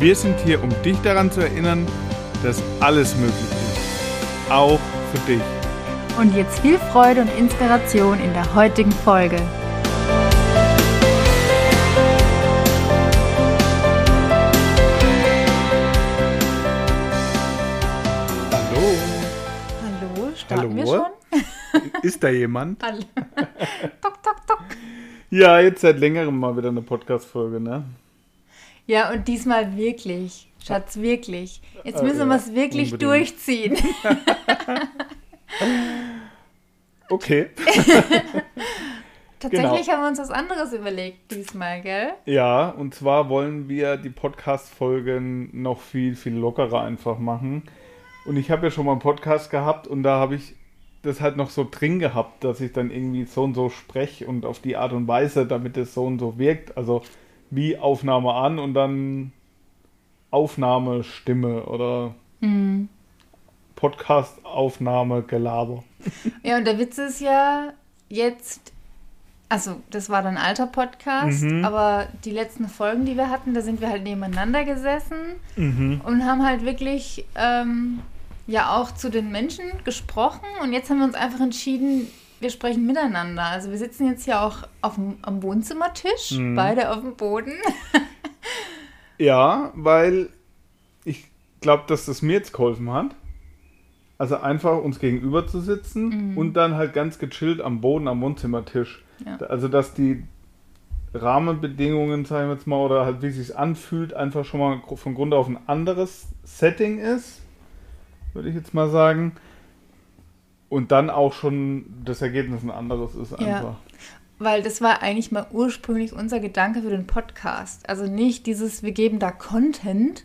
Wir sind hier, um dich daran zu erinnern, dass alles möglich ist. Auch für dich. Und jetzt viel Freude und Inspiration in der heutigen Folge. Hallo. Hallo, starten wir Hallo? schon? Ist da jemand? Hallo. tok, tok, tok. Ja, jetzt seit längerem mal wieder eine Podcast-Folge, ne? Ja, und diesmal wirklich. Schatz, wirklich. Jetzt Äh, müssen ja, wir es wirklich unbedingt. durchziehen. Okay. Tatsächlich Genau. haben wir uns was anderes überlegt diesmal, gell? Ja, und zwar wollen wir die Podcast-Folgen noch viel, viel lockerer einfach machen. Und ich habe ja schon mal einen Podcast gehabt und da habe ich das halt noch so drin gehabt, dass ich dann irgendwie so und so spreche und auf die Art und Weise, damit es so und so wirkt. Also wie Aufnahme an und dann Aufnahmestimme oder Hm. Podcast-Aufnahme, Gelaber. Ja, und der Witz ist ja jetzt, also das war dann ein alter Podcast, Mhm. aber die letzten Folgen, die wir hatten, da sind wir halt nebeneinander gesessen Mhm. und haben halt wirklich ähm, ja auch zu den Menschen gesprochen und jetzt haben wir uns einfach entschieden, wir sprechen miteinander. Also wir sitzen jetzt hier auch auf dem, am Wohnzimmertisch, Mhm. beide auf dem Boden. Ja, weil ich glaube, dass das mir jetzt geholfen hat. Also einfach uns gegenüber zu sitzen Mhm. und dann halt ganz gechillt am Boden am Wohnzimmertisch. Ja. Also dass die Rahmenbedingungen, sagen wir jetzt mal, oder halt wie es sich anfühlt, einfach schon mal von Grund auf ein anderes Setting ist, würde ich jetzt mal sagen. Und dann auch schon das Ergebnis ein anderes ist Ja. einfach. Weil das war eigentlich mal ursprünglich unser Gedanke für den Podcast. Also nicht dieses, wir geben da Content,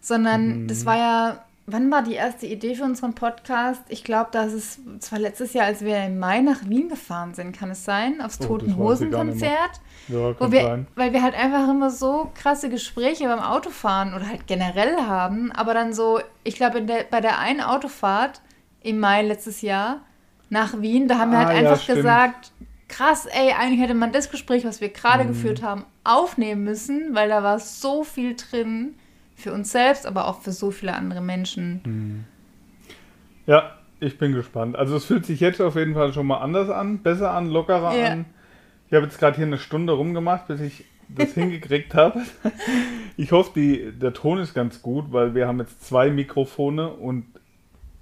sondern Mhm. das war ja, wann war die erste Idee für unseren Podcast? Ich glaube, das ist, es war letztes Jahr, als wir im Mai nach Wien gefahren sind, kann es sein? Aufs Oh, Toten Hosen. Konzert. Ja, kann wir, sein. weil wir halt einfach immer so krasse Gespräche beim Autofahren oder halt generell haben, aber dann so, ich glaube, bei der einen Autofahrt im Mai letztes Jahr nach Wien, da haben wir Ah, halt ja, einfach stimmt. gesagt, krass, ey, eigentlich hätte man das Gespräch, was wir gerade Mhm. geführt haben, aufnehmen müssen, weil da war so viel drin für uns selbst, aber auch für so viele andere Menschen. Ja, ich bin gespannt. Also es fühlt sich jetzt auf jeden Fall schon mal anders an, besser an, lockerer Ja. an. Ich habe jetzt gerade hier eine Stunde rumgemacht, bis ich das hingekriegt habe. Ich hoffe, die, der Ton ist ganz gut, weil wir haben jetzt zwei Mikrofone und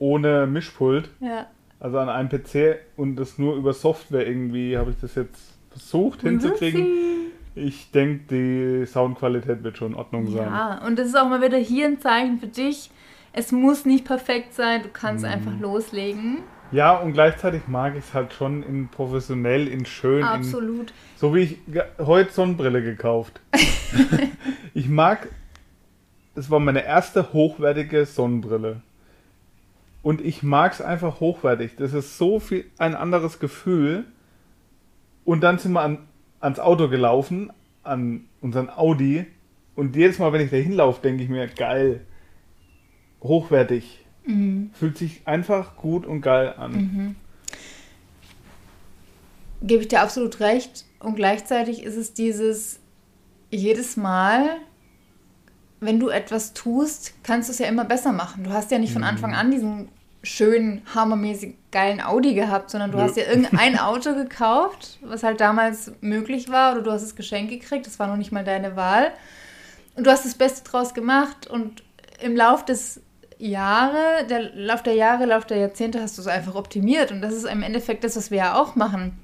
ohne Mischpult, Ja. also an einem PC und das nur über Software irgendwie habe ich das jetzt versucht hinzukriegen. Ich denke, die Soundqualität wird schon in Ordnung sein. Ja, und das ist auch mal wieder hier ein Zeichen für dich. Es muss nicht perfekt sein, du kannst Mhm. einfach loslegen. Ja, und gleichzeitig mag ich es halt schon in professionell, in schön, in Absolut. So wie ich heute Sonnenbrille gekauft. ich mag, es war meine erste hochwertige Sonnenbrille. Und ich mag es einfach hochwertig. Das ist so viel ein anderes Gefühl. Und dann sind wir an, ans Auto gelaufen, an unseren Audi. Und jedes Mal, wenn ich da hinlaufe, denke ich mir, geil, hochwertig. Mhm. Fühlt sich einfach gut und geil an. Gebe ich dir absolut recht. Und gleichzeitig ist es dieses, jedes Mal, wenn du etwas tust, kannst du es ja immer besser machen. Du hast ja nicht von Anfang an diesen schönen, hammermäßig geilen Audi gehabt, sondern du Nö. hast ja irgendein Auto gekauft, was halt damals möglich war, oder du hast es geschenkt gekriegt, das war noch nicht mal deine Wahl. Und du hast das Beste draus gemacht und im Lauf des Jahre, der Lauf der Jahre, Lauf der Jahrzehnte hast du es einfach optimiert und das ist im Endeffekt das, was wir ja auch machen.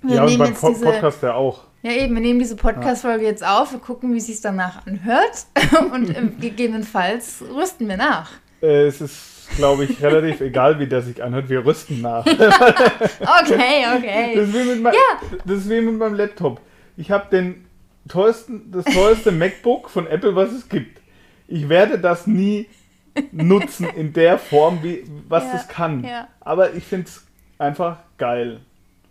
Wir Ja, und beim Podcast ja auch. Ja eben, wir nehmen diese Podcast-Folge jetzt auf, wir gucken, wie es sich danach anhört und ähm, gegebenenfalls rüsten wir nach. Äh, Es ist, glaube ich, relativ egal, wie der sich anhört. Wir rüsten nach. Okay, okay. Das ist wie mit, mein, das ist wie mit meinem Laptop. Ich habe den teuersten, das teuerste MacBook von Apple, was es gibt. ich werde das nie nutzen in der Form, wie was Ja, das kann. ja. Aber ich finde es einfach geil.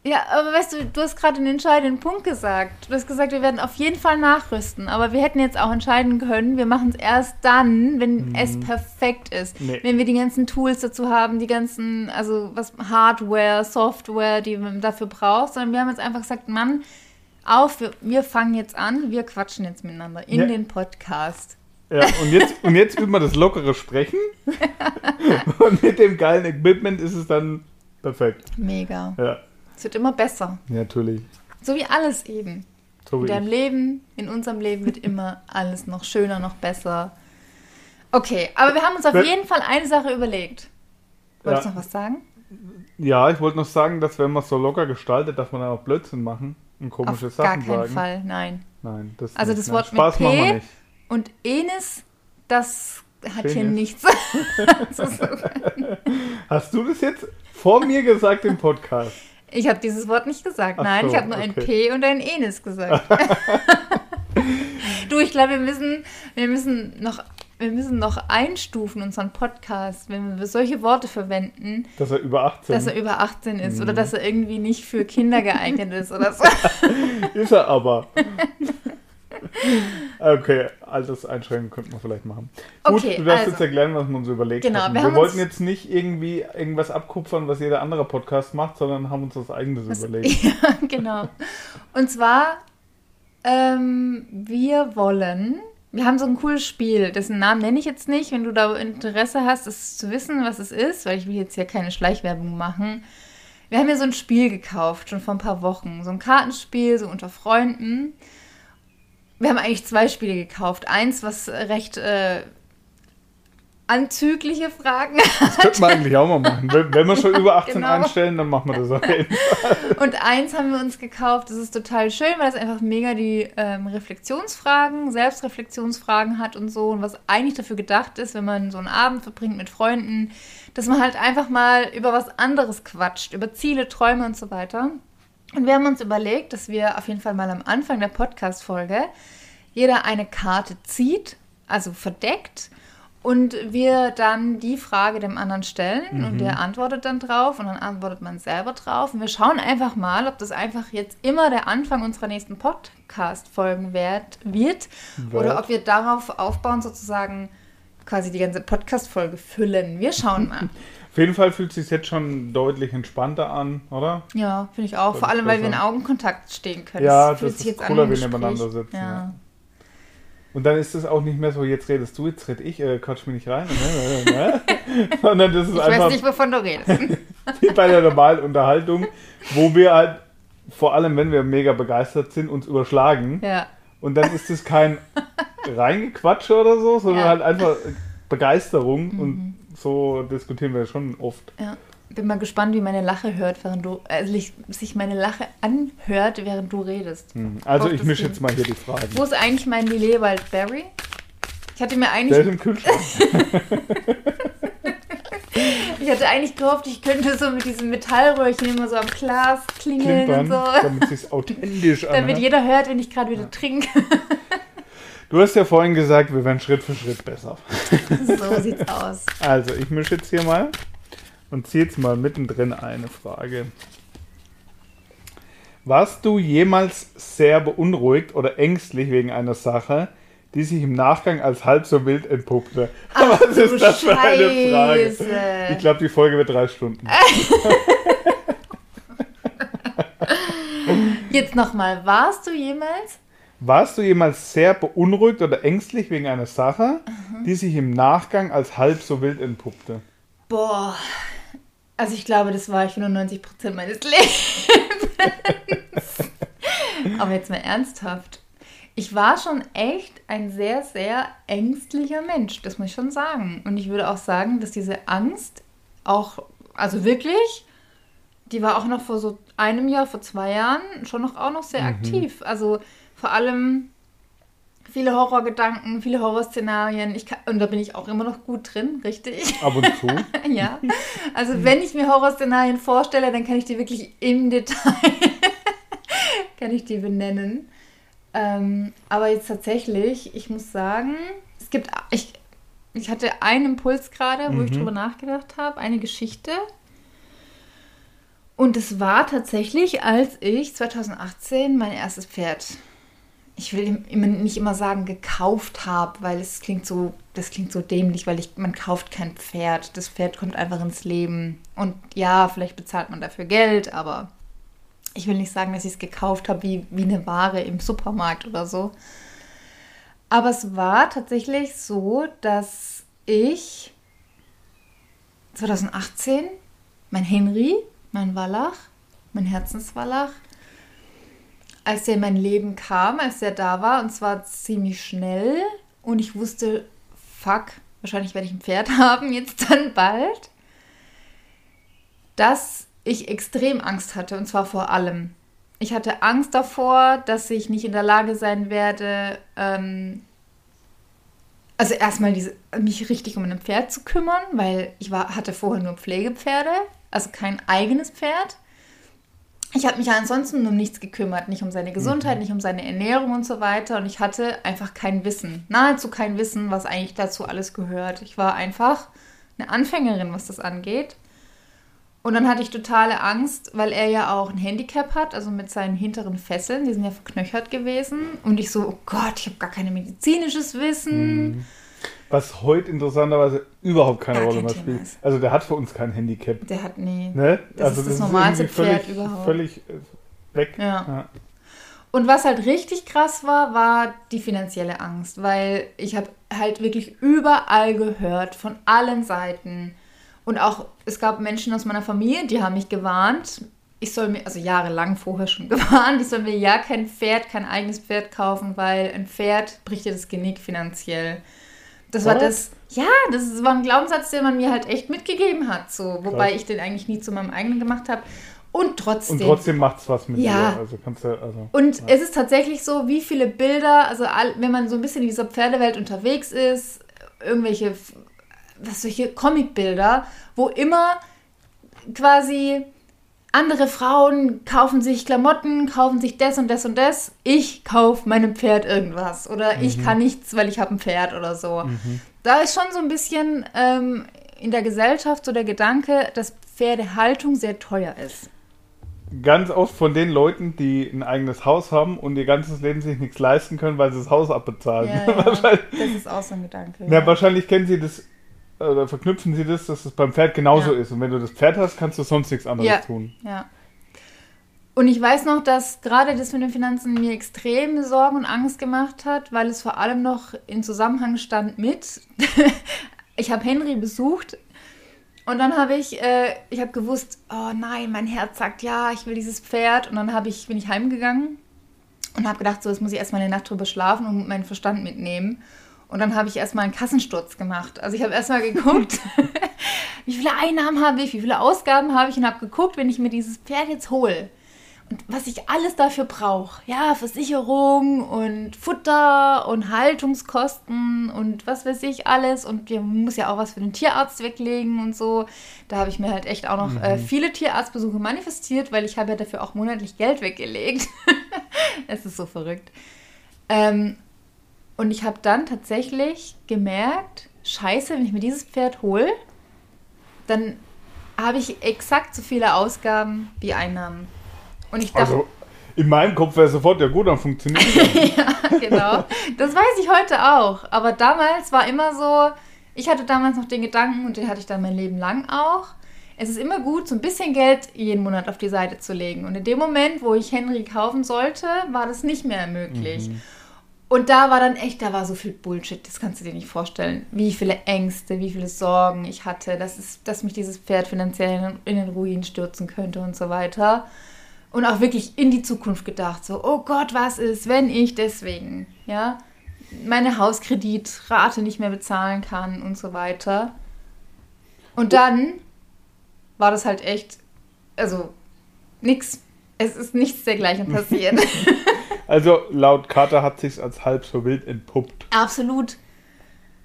Ja, aber weißt du, du hast gerade einen entscheidenden Punkt gesagt. Du hast gesagt, wir werden auf jeden Fall nachrüsten. Aber wir hätten jetzt auch entscheiden können, wir machen es erst dann, wenn es perfekt ist. Nee. Wenn wir die ganzen Tools dazu haben, die ganzen, also was Hardware, Software, die man dafür braucht. Sondern wir haben jetzt einfach gesagt, Mann, auf, wir, wir fangen jetzt an, wir quatschen jetzt miteinander in Ja. den Podcast. Ja, und jetzt, und jetzt üben wir das lockere Sprechen. und mit dem geilen Equipment ist es dann perfekt. Mega. Ja, Es wird immer besser. ja natürlich. So wie alles eben. So In wie deinem ich. Leben, in unserem Leben wird immer alles noch schöner, noch besser. Okay, aber wir haben uns auf Wenn- jeden Fall eine Sache überlegt. Wolltest du Ja. noch was sagen? Ja, ich wollte noch sagen, dass wenn man es so locker gestaltet, darf man dann auch Blödsinn machen und komische auf gar Sachen keinen sagen. Fall, nein. Nein, das Also nicht, das ne? Wort Spaß mit machen wir P nicht. Und Enis, das hat hier Penis. nichts zu sagen. Hast du das jetzt vor mir gesagt im Podcast? Ich habe dieses Wort nicht gesagt. Nein, so, ich habe nur ein okay. P und ein Enis gesagt. du, ich glaube, wir müssen, wir müssen noch, wir müssen noch einstufen unseren Podcast, wenn wir solche Worte verwenden, Dass er über 18 dass er über 18 ist Mhm. oder dass er irgendwie nicht für Kinder geeignet ist oder so. ist er aber. okay, Alterseinschränkungen könnten wir vielleicht machen. Gut, Okay, du darfst also. jetzt erklären, was wir uns überlegt Genau, haben. wir Wir, wollten jetzt nicht irgendwie irgendwas abkupfern, was jeder andere Podcast macht, sondern haben uns was eigenes überlegt. ja, genau. Und zwar, ähm, wir wollen, wir haben so ein cooles Spiel, dessen Namen nenne ich jetzt nicht. Wenn du da Interesse hast, es zu wissen, was es ist, weil ich will jetzt hier keine Schleichwerbung machen. Wir haben ja so ein Spiel gekauft, schon vor ein paar Wochen. So ein Kartenspiel, so unter Freunden. Wir haben eigentlich zwei Spiele gekauft. Eins, was recht äh, anzügliche Fragen Das könnten wir eigentlich auch mal machen. Wenn, wenn wir schon über 18 Genau. einstellen, dann machen wir das auf jeden Fall. Und eins haben wir uns gekauft, das ist total schön, weil es einfach mega die ähm, Reflexionsfragen, Selbstreflexionsfragen hat und so. Und was eigentlich dafür gedacht ist, wenn man so einen Abend verbringt mit Freunden, dass man halt einfach mal über was anderes quatscht, über Ziele, Träume und so weiter. Und wir haben uns überlegt, dass wir auf jeden Fall mal am Anfang der Podcast-Folge jeder eine Karte zieht, also verdeckt, und wir dann die Frage dem anderen stellen und der antwortet dann drauf und dann antwortet man selber drauf. Und wir schauen einfach mal, ob das einfach jetzt immer der Anfang unserer nächsten Podcast-Folgen wird, wird oder ob wir darauf aufbauen, sozusagen quasi die ganze Podcast-Folge füllen. Wir schauen mal. Auf jeden Fall fühlt es sich jetzt schon deutlich entspannter an, oder? Ja, finde ich auch. Das Vor allem, weil wir in. Augenkontakt stehen können. Ja, fühlt das sich ist cooler, wenn wir nebeneinander sitzen, Ja. ja. Und dann ist es auch nicht mehr so, jetzt redest du, jetzt red ich, äh, quatsch mich nicht rein. Ne, ne, ne. Sondern das ist Ich einfach weiß nicht, wovon du redest. wie bei der normalen Unterhaltung, wo wir halt, vor allem wenn wir mega begeistert sind, uns überschlagen. ja. Und dann ist es kein Reingequatsche oder so, sondern Ja. Mhm. halt einfach Begeisterung. Und so diskutieren wir schon oft. ja. Bin mal gespannt, wie meine Lache hört, während du, also ich- sich meine Lache anhört, während du redest. Hm. Also Auf ich mische jetzt mal hier die Fragen. Wo ist eigentlich mein Lillet Wildberry? Ich hatte mir Der eigentlich, ist im Kühlschrank. ich hatte eigentlich gehofft, ich könnte so mit diesem Metallröhrchen immer so am Glas klingeln Klimpern, und so. damit es authentisch Damit anhört. jeder hört, wenn ich gerade wieder trinke. Du hast ja vorhin gesagt, wir werden Schritt für Schritt besser. so sieht's aus. Also, ich mische jetzt hier mal und ziehe jetzt mal mittendrin eine Frage. Warst du jemals sehr beunruhigt oder ängstlich wegen einer Sache, die sich im Nachgang als halb so wild entpuppte? Ach, Was ist das für eine Frage? Ich glaube, die Folge wird drei Stunden. Jetzt nochmal, warst du jemals? Warst du jemals sehr beunruhigt oder ängstlich wegen einer Sache, die sich im Nachgang als halb so wild entpuppte? Boah. Also ich glaube, das war ich 95% meines Lebens. Aber jetzt mal ernsthaft. Ich war schon echt ein sehr, sehr ängstlicher Mensch, das muss ich schon sagen. Und ich würde auch sagen, dass diese Angst auch, also wirklich, die war auch noch vor so einem Jahr, vor zwei Jahren schon noch auch noch sehr aktiv. Also vor allem viele Horrorgedanken, viele Horrorszenarien. Ich kann, und da bin ich auch immer noch gut drin, richtig? Ab und zu. Ja, also wenn ich mir Horrorszenarien vorstelle, dann kann ich die wirklich im Detail, kann ich die benennen. Ähm, aber jetzt tatsächlich, ich muss sagen, es gibt, ich, ich hatte einen Impuls gerade, wo ich Mhm. drüber nachgedacht habe, eine Geschichte. Und es war tatsächlich, als ich 2018 mein erstes Pferd, ich will im- immer, nicht immer sagen gekauft habe, weil es klingt so, das klingt so dämlich, weil ich, man kauft kein Pferd. Das Pferd kommt einfach ins Leben. Und ja, vielleicht bezahlt man dafür Geld, aber ich will nicht sagen, dass ich es gekauft habe wie, wie eine Ware im Supermarkt oder so. Aber es war tatsächlich so, dass ich 2018 mein Henry, mein Wallach, mein Herzenswallach, als der in mein Leben kam, als der da war, und zwar ziemlich schnell, und ich wusste, fuck, wahrscheinlich werde ich ein Pferd haben, jetzt dann bald, dass ich extrem Angst hatte, und zwar vor allem. Ich hatte Angst davor, dass ich nicht in der Lage sein werde, ähm, also erstmal diese, mich richtig um ein Pferd zu kümmern, weil ich war, hatte vorher nur Pflegepferde, also kein eigenes Pferd. Ich habe mich ja ansonsten um nichts gekümmert, nicht um seine Gesundheit, nicht um seine Ernährung und so weiter. Und ich hatte einfach kein Wissen, nahezu kein Wissen, was eigentlich dazu alles gehört. Ich war einfach eine Anfängerin, was das angeht. Und dann hatte ich totale Angst, weil er ja auch ein Handicap hat, also mit seinen hinteren Fesseln, die sind ja verknöchert gewesen. Und ich so, oh Gott, ich habe gar kein medizinisches Wissen. Was heute interessanterweise überhaupt keine Rolle mehr spielt. ist. Also der hat für uns kein Handicap. Der hat nie. Ne? Das ist das normalste irgendwie Pferd völlig, überhaupt. Völlig äh, weg. Ja. Ja. Und was halt richtig krass war, war die finanzielle Angst, weil ich habe halt wirklich überall gehört, von allen Seiten. Und auch, es gab Menschen aus meiner Familie, die haben mich gewarnt. Ich soll mir, also jahrelang vorher schon gewarnt, ich soll mir ja kein Pferd, kein eigenes Pferd kaufen, weil ein Pferd bricht dir das Genick finanziell. Das war Was? das, ja, das war ein Glaubenssatz, den man mir halt echt mitgegeben hat, so. Wobei Krass. ich den eigentlich nie zu meinem eigenen gemacht habe. Und trotzdem. Und trotzdem macht es was mit Ja. dir. Also kannst du, also. Und ja. es ist tatsächlich so, wie viele Bilder, also wenn man so ein bisschen in dieser Pferdewelt unterwegs ist, irgendwelche, was solche Comicbilder, wo immer quasi andere Frauen kaufen sich Klamotten, kaufen sich das und das und das. Ich kaufe meinem Pferd irgendwas oder ich kann nichts, weil ich habe ein Pferd oder so. Da ist schon so ein bisschen ähm, in der Gesellschaft so der Gedanke, dass Pferdehaltung sehr teuer ist. Ganz oft von den Leuten, die ein eigenes Haus haben und ihr ganzes Leben sich nichts leisten können, weil sie das Haus abbezahlen. Ja, ja. Das ist auch so ein Gedanke. ja, wahrscheinlich kennen sie das oder verknüpfen sie das, dass es beim Pferd genauso Ja. ist. Und wenn du das Pferd hast, kannst du sonst nichts anderes Ja. tun. Ja. Und ich weiß noch, dass gerade das mit den Finanzen mir extrem Sorgen und Angst gemacht hat, weil es vor allem noch in Zusammenhang stand mit. ich habe Henry besucht und dann habe ich, äh, ich habe gewusst, oh nein, mein Herz sagt ja, ich will dieses Pferd. Und dann habe ich, bin ich heimgegangen und habe gedacht, so, jetzt muss ich erstmal eine Nacht drüber schlafen und meinen Verstand mitnehmen. Und dann habe ich erstmal einen Kassensturz gemacht. Also ich habe erstmal geguckt, wie viele Einnahmen habe ich, wie viele Ausgaben habe ich und habe geguckt, wenn ich mir dieses Pferd jetzt hole und was ich alles dafür brauche. Ja, Versicherung und Futter und Haltungskosten und was weiß ich alles. Und man muss ja auch was für den Tierarzt weglegen und so. Da habe ich mir halt echt auch noch äh, viele Tierarztbesuche manifestiert, weil ich habe ja dafür auch monatlich Geld weggelegt. es ist so verrückt. Ähm, und ich habe dann tatsächlich gemerkt, scheiße, wenn ich mir dieses Pferd hole, dann habe ich exakt so viele Ausgaben wie Einnahmen. Und ich dachte, Also in meinem Kopf wäre sofort, ja gut, dann funktioniert das. genau. Das weiß ich heute auch. Aber damals war immer so, ich hatte damals noch den Gedanken und den hatte ich dann mein Leben lang auch. Es ist immer gut, so ein bisschen Geld jeden Monat auf die Seite zu legen. Und in dem Moment, wo ich Henry kaufen sollte, war das nicht mehr möglich. Und da war dann echt, da war so viel Bullshit, das kannst du dir nicht vorstellen. Wie viele Ängste, wie viele Sorgen ich hatte, dass, es, dass mich dieses Pferd finanziell in, den Ruin stürzen könnte und so weiter. Und auch wirklich in die Zukunft gedacht, so, oh Gott, was ist, wenn ich deswegen, ja, meine Hauskreditrate nicht mehr bezahlen kann und so weiter. Und dann war das halt echt, also nix. Es ist nichts dergleichen passiert. Also laut Carter hat sich als halb so wild entpuppt. Absolut.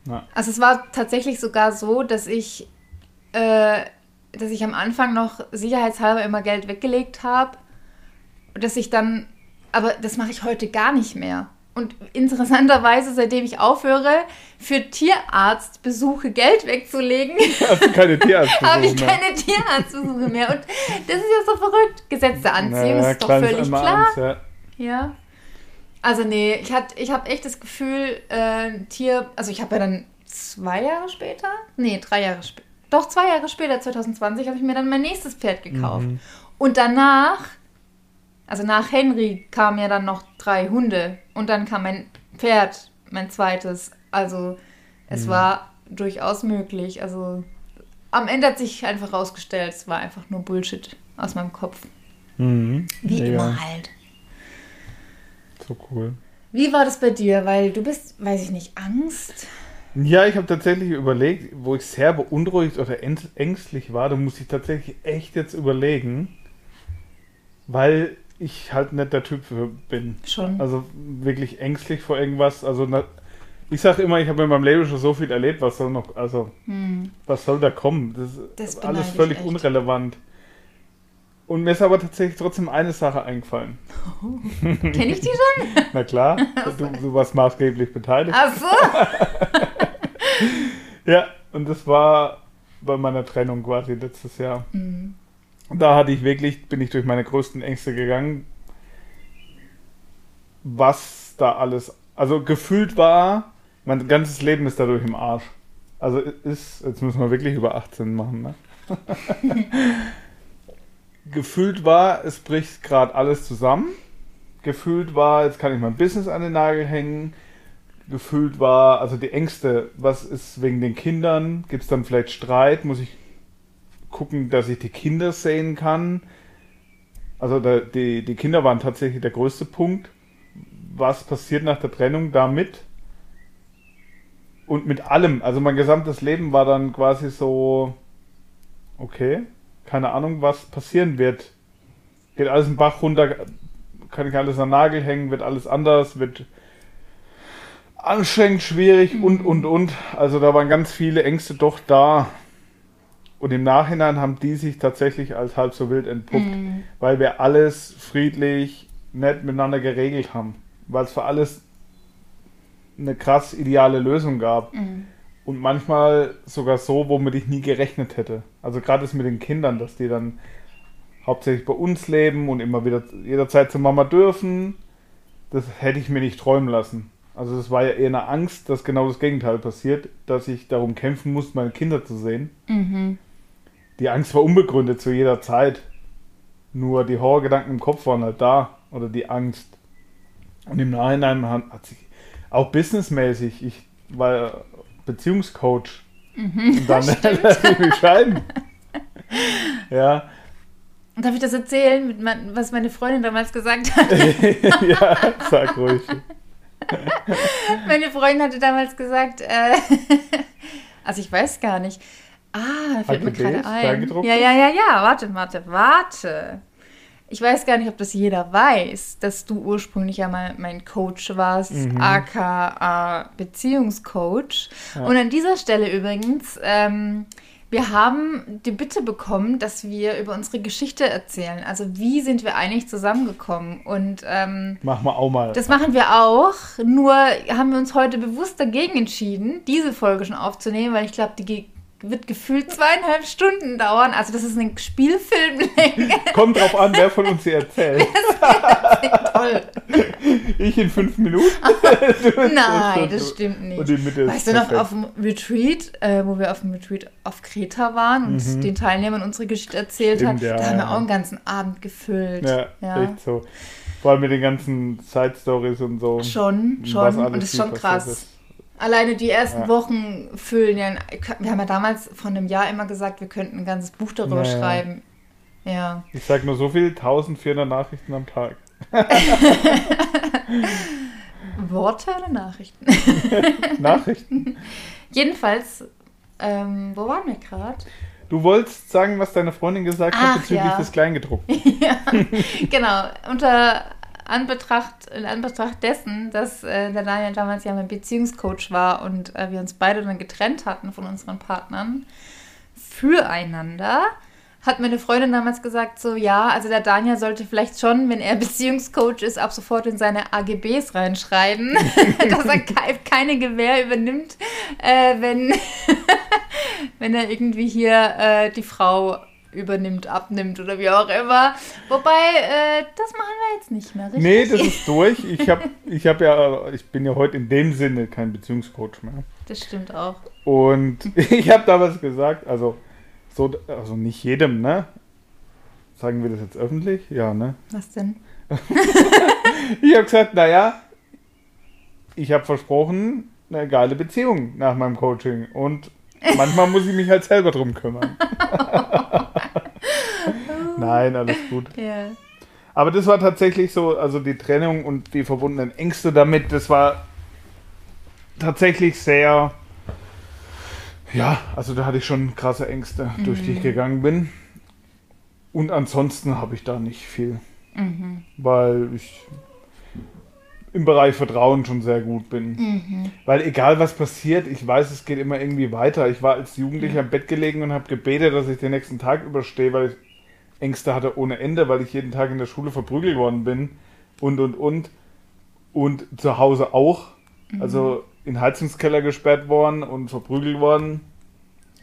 Ja. Also es war tatsächlich sogar so, dass ich, äh, dass ich am Anfang noch sicherheitshalber immer Geld weggelegt habe, dass ich dann, aber das mache ich heute gar nicht mehr. Und interessanterweise, seitdem ich aufhöre, für Tierarztbesuche Geld wegzulegen, habe ich keine Tierarztbesuche mehr. Und das ist ja so verrückt. Gesetz der Anziehung Naja, ist doch völlig klar. eins, ja. Ja. Also nee, ich, hat- ich habe echt das Gefühl, äh, Tier, also ich habe ja dann zwei Jahre später, nee, drei Jahre später, doch zwei Jahre später, 2020, habe ich mir dann mein nächstes Pferd gekauft. Mhm. Und danach, also nach Henry, kamen ja dann noch drei Hunde und dann kam mein Pferd, mein zweites. Also Mhm. es war durchaus möglich. Also am Ende hat sich einfach rausgestellt, es war einfach nur Bullshit aus meinem Kopf. Mhm. Wie Mega. immer halt. So cool. Wie war das bei dir? Weil du bist, weiß ich nicht, Angst? Ja, ich habe tatsächlich überlegt, wo ich sehr beunruhigt oder ängst- ängstlich war, da muss ich tatsächlich echt jetzt überlegen, weil ich halt nicht der Typ für bin. Schon. Also wirklich ängstlich vor irgendwas. Also ich sage immer, ich habe in meinem Leben schon so viel erlebt, was soll noch, also Hm. was soll da kommen? Das Das ist alles völlig unrelevant. Und mir ist aber tatsächlich trotzdem eine Sache eingefallen. Kenn ich die schon? Na klar, du, du warst maßgeblich beteiligt. Ach so. Ja, und das war bei meiner Trennung quasi letztes Jahr. Hm. Und da hatte ich wirklich, bin ich durch meine größten Ängste gegangen, was da alles, also gefühlt war, mein ganzes Leben ist dadurch im Arsch. Also ist, jetzt müssen wir wirklich über 18 machen, ne? Gefühlt war, es bricht gerade alles zusammen. Gefühlt war, jetzt kann ich mein Business an den Nagel hängen. Gefühlt war, also die Ängste, was ist wegen den Kindern? Gibt es dann vielleicht Streit? Muss ich gucken, dass ich die Kinder sehen kann? Also da, die, die Kinder waren tatsächlich der größte Punkt. Was passiert nach der Trennung damit? Und mit allem, also mein gesamtes Leben war dann quasi so, okay, keine Ahnung, was passieren wird. Geht alles im Bach runter, kann ich alles an Nagel hängen, wird alles anders, wird anstrengend, schwierig und, und, und. Also da waren ganz viele Ängste doch da. Und im Nachhinein haben die sich tatsächlich als halb so wild entpuppt, Hm. weil wir alles friedlich, nett miteinander geregelt haben. Weil es für alles eine krass ideale Lösung gab. Hm. Und manchmal sogar so, womit ich nie gerechnet hätte. Also gerade das mit den Kindern, dass die dann hauptsächlich bei uns leben und immer wieder jederzeit zur Mama dürfen, das hätte ich mir nicht träumen lassen. Also das war ja eher eine Angst, dass genau das Gegenteil passiert, dass ich darum kämpfen muss, meine Kinder zu sehen. Mhm. Die Angst war unbegründet zu jeder Zeit. Nur die Horrorgedanken im Kopf waren halt da. Oder die Angst. Und im Nachhinein hat hat sich auch businessmäßig, ich war Beziehungscoach. Und dann lasse ich mich scheiden. ja, Darf ich das erzählen, was meine Freundin damals gesagt hat? ja, sag ruhig. meine Freundin hatte damals gesagt, äh, also ich weiß gar nicht. Ah, fällt mir gerade ein. Ja, ja, ja, ja, warte, warte, warte. Ich weiß gar nicht, ob das jeder weiß, dass du ursprünglich ja mal mein Coach warst, Mhm. aka Beziehungscoach. Ja. Und an dieser Stelle übrigens, ähm, wir haben die Bitte bekommen, dass wir über unsere Geschichte erzählen. Also wie sind wir eigentlich zusammengekommen? Und ähm, Machen wir auch mal. das machen wir auch. Nur haben wir uns heute bewusst dagegen entschieden, diese Folge schon aufzunehmen, weil ich glaube, die wird gefühlt zweieinhalb Stunden dauern. Also das ist ein Spielfilmlänge. Kommt drauf an, wer von uns sie erzählt. Toll. Ich in fünf Minuten. Nein, das stimmt nicht. Weißt du noch, auf dem Retreat, äh, wo wir auf dem Retreat auf Kreta waren und Mhm. den Teilnehmern unsere Geschichte erzählt Stimmt, haben, ja, da haben wir auch einen ganzen Abend gefüllt. Ja, Ja. echt so. Vor allem mit den ganzen Side-Stories und so. Schon, schon. Und das ist schon krass. ist. Alleine die ersten Ja. Wochen füllen ja. ein- Wir haben ja damals von einem Jahr immer gesagt, wir könnten ein ganzes Buch darüber Ja, ja. schreiben. Ja. Ich sag nur so viel, 1400 Nachrichten am Tag. Worte oder Nachrichten? Nachrichten. Jedenfalls, ähm, wo waren wir gerade? Du wolltest sagen, was deine Freundin gesagt Ach, hat bezüglich ja. des Kleingedruckten. ja, genau. Unter Anbetracht, in Anbetracht dessen, dass äh, der Daniel damals ja mein Beziehungscoach war und äh, wir uns beide dann getrennt hatten von unseren Partnern füreinander, hat meine Freundin damals gesagt, so ja, also der Daniel sollte vielleicht schon, wenn er Beziehungscoach ist, ab sofort in seine AGBs reinschreiben, dass er keine Gewähr übernimmt, äh, wenn, wenn er irgendwie hier äh, die Frau übernimmt, abnimmt oder wie auch immer. Wobei, äh, das machen wir jetzt nicht mehr, richtig? Nee, das ist durch. Ich, hab, ich, hab ja, ich bin ja heute in dem Sinne kein Beziehungscoach mehr. Das stimmt auch. Und ich habe damals gesagt, also, so, also nicht jedem, ne? Sagen wir das jetzt öffentlich? Ja, ne? Was denn? ich habe gesagt, naja, ich habe versprochen, eine geile Beziehung nach meinem Coaching. Und manchmal muss ich mich halt selber drum kümmern. Nein, alles gut. Ja. Aber das war tatsächlich so, also die Trennung und die verbundenen Ängste damit, das war tatsächlich sehr, ja, also da hatte ich schon krasse Ängste, mhm. durch die ich mhm. gegangen bin. Und ansonsten habe ich da nicht viel, mhm. weil ich im Bereich Vertrauen schon sehr gut bin. Mhm. Weil egal was passiert, ich weiß, es geht immer irgendwie weiter. Ich war als Jugendlicher im Bett gelegen und habe gebetet, dass ich den nächsten Tag überstehe, weil ich Ängste hatte ohne Ende, weil ich jeden Tag in der Schule verprügelt worden bin und und und. Und zu Hause auch. Mhm. Also in Heizungskeller gesperrt worden und verprügelt worden.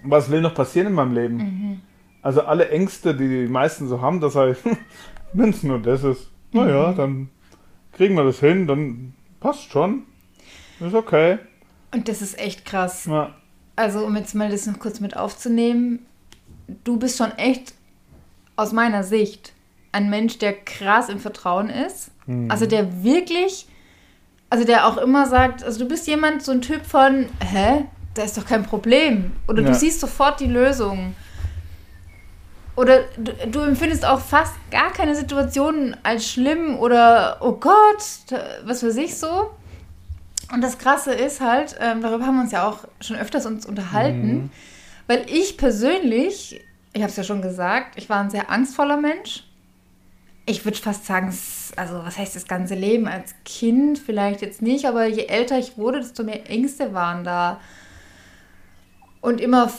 Was will noch passieren in meinem Leben? Mhm. Also alle Ängste, die die meisten so haben, das heißt, wenn es nur das ist, naja, mhm. dann kriegen wir das hin, dann passt schon. Ist okay. Und das ist echt krass. Ja. Also, um jetzt mal das noch kurz mit aufzunehmen, du bist schon echt aus meiner Sicht ein Mensch, der krass im Vertrauen ist. Mhm. Also der wirklich, also der auch immer sagt, also du bist jemand, so ein Typ von, hä, da ist doch kein Problem. Oder ja. du siehst sofort die Lösung. Oder du, du, empfindest auch fast gar keine Situationen als schlimm oder oh Gott, was weiß ich so. Und das Krasse ist halt, ähm, darüber haben wir uns ja auch schon öfters uns unterhalten, mhm. weil ich persönlich ich habe es ja schon gesagt, ich war ein sehr angstvoller Mensch. Ich würde fast sagen, also was heißt das ganze Leben als Kind vielleicht jetzt nicht, aber je älter ich wurde, desto mehr Ängste waren da. Und immer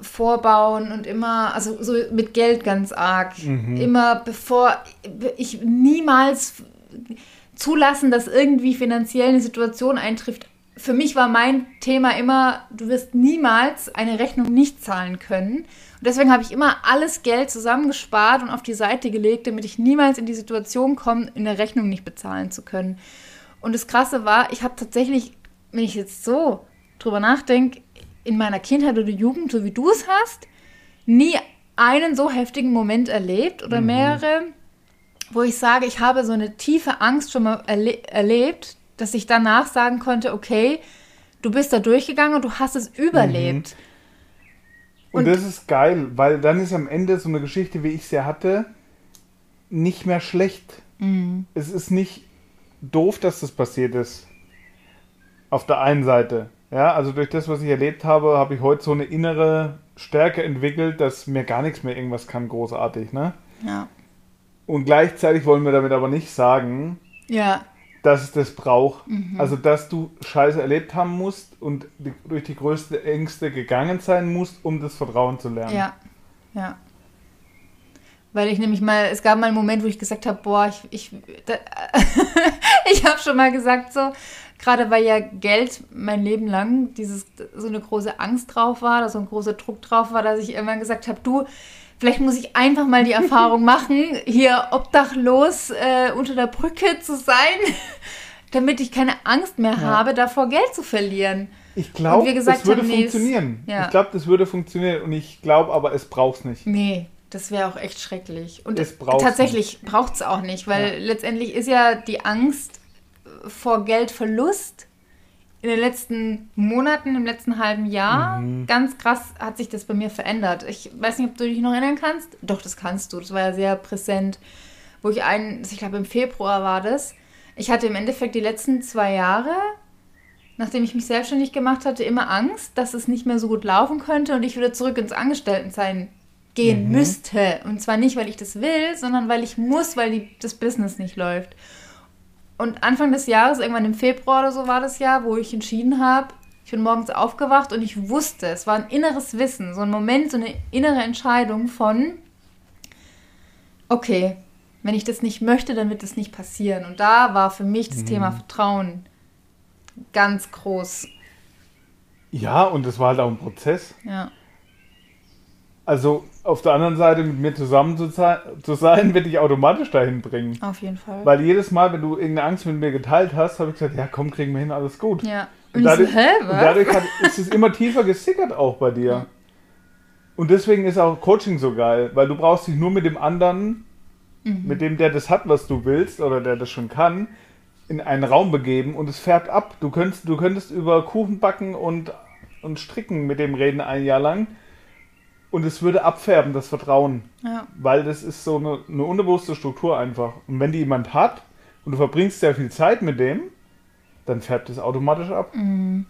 vorbauen und immer, also so mit Geld ganz arg. Mhm. Immer bevor ich niemals zulassen, dass irgendwie finanziell eine Situation eintrifft. Für mich war mein Thema immer, du wirst niemals eine Rechnung nicht zahlen können. Und deswegen habe ich immer alles Geld zusammengespart und auf die Seite gelegt, damit ich niemals in die Situation komme, in der Rechnung nicht bezahlen zu können. Und das Krasse war, ich habe tatsächlich, wenn ich jetzt so drüber nachdenke, in meiner Kindheit oder Jugend, so wie du es hast, nie einen so heftigen Moment erlebt oder mhm. mehrere, wo ich sage, ich habe so eine tiefe Angst schon mal erle erlebt, dass ich danach sagen konnte, okay, du bist da durchgegangen und du hast es überlebt. Mhm. Und, das ist geil, weil dann ist am Ende so eine Geschichte, wie ich sie hatte, nicht mehr schlecht. Mhm. Es ist nicht doof, dass das passiert ist. Auf der einen Seite. Ja, also durch das, was ich erlebt habe, habe ich heute so eine innere Stärke entwickelt, dass mir gar nichts mehr irgendwas kann, großartig, ne? Ja. Und gleichzeitig wollen wir damit aber nicht sagen, ja dass es das braucht. Mhm. Also, dass du Scheiße erlebt haben musst und die, durch die größte Ängste gegangen sein musst, um das Vertrauen zu lernen. Ja, ja. Weil ich nämlich mal, es gab mal einen Moment, wo ich gesagt habe, boah, ich, ich, ich habe schon mal gesagt so, gerade weil ja Geld mein Leben lang dieses, so eine große Angst drauf war, da so ein großer Druck drauf war, dass ich irgendwann gesagt habe, du, Vielleicht muss ich einfach mal die Erfahrung machen, hier obdachlos äh, unter der Brücke zu sein, damit ich keine Angst mehr ja. habe, davor Geld zu verlieren. Ich glaube, das würde haben, funktionieren. Nee, ja. Ich glaube, das würde funktionieren und ich glaube aber, es braucht es nicht. Nee, das wäre auch echt schrecklich. Und es tatsächlich braucht es auch nicht, weil ja. letztendlich ist ja die Angst vor Geldverlust in den letzten Monaten, im letzten halben Jahr, mhm. ganz krass hat sich das bei mir verändert. Ich weiß nicht, ob du dich noch erinnern kannst. Doch, das kannst du. Das war ja sehr präsent. Wo ich einen, ich glaube im Februar war das. Ich hatte im Endeffekt die letzten zwei Jahre, nachdem ich mich selbstständig gemacht hatte, immer Angst, dass es nicht mehr so gut laufen könnte und ich wieder zurück ins Angestelltensein gehen mhm. müsste. Und zwar nicht, weil ich das will, sondern weil ich muss, weil die, das Business nicht läuft. Und Anfang des Jahres, irgendwann im Februar oder so war das Jahr, wo ich entschieden habe, ich bin morgens aufgewacht und ich wusste, es war ein inneres Wissen, so ein Moment, so eine innere Entscheidung von, okay, wenn ich das nicht möchte, dann wird das nicht passieren. Und da war für mich das Mhm. Thema Vertrauen ganz groß. Ja, und das war halt auch ein Prozess. Ja. Also auf der anderen Seite mit mir zusammen zu, zu sein, wird dich automatisch dahin bringen. Auf jeden Fall. Weil jedes Mal, wenn du irgendeine Angst mit mir geteilt hast, habe ich gesagt, ja komm, kriegen wir hin, alles gut. ja. Und Und, ich dadurch, so, hä, und was? dadurch hat, ist es immer tiefer gesickert auch bei dir. Und deswegen ist auch Coaching so geil, weil du brauchst dich nur mit dem anderen, Mhm. mit dem, der das hat, was du willst, oder der das schon kann, in einen Raum begeben und es färbt ab. Du könntest, du könntest über Kuchen backen und, und stricken mit dem reden ein Jahr lang und es würde abfärben, das Vertrauen. ja. Weil das ist so eine, eine unbewusste Struktur einfach. Und wenn die jemand hat und du verbringst sehr viel Zeit mit dem, dann färbt es automatisch ab. Mhm.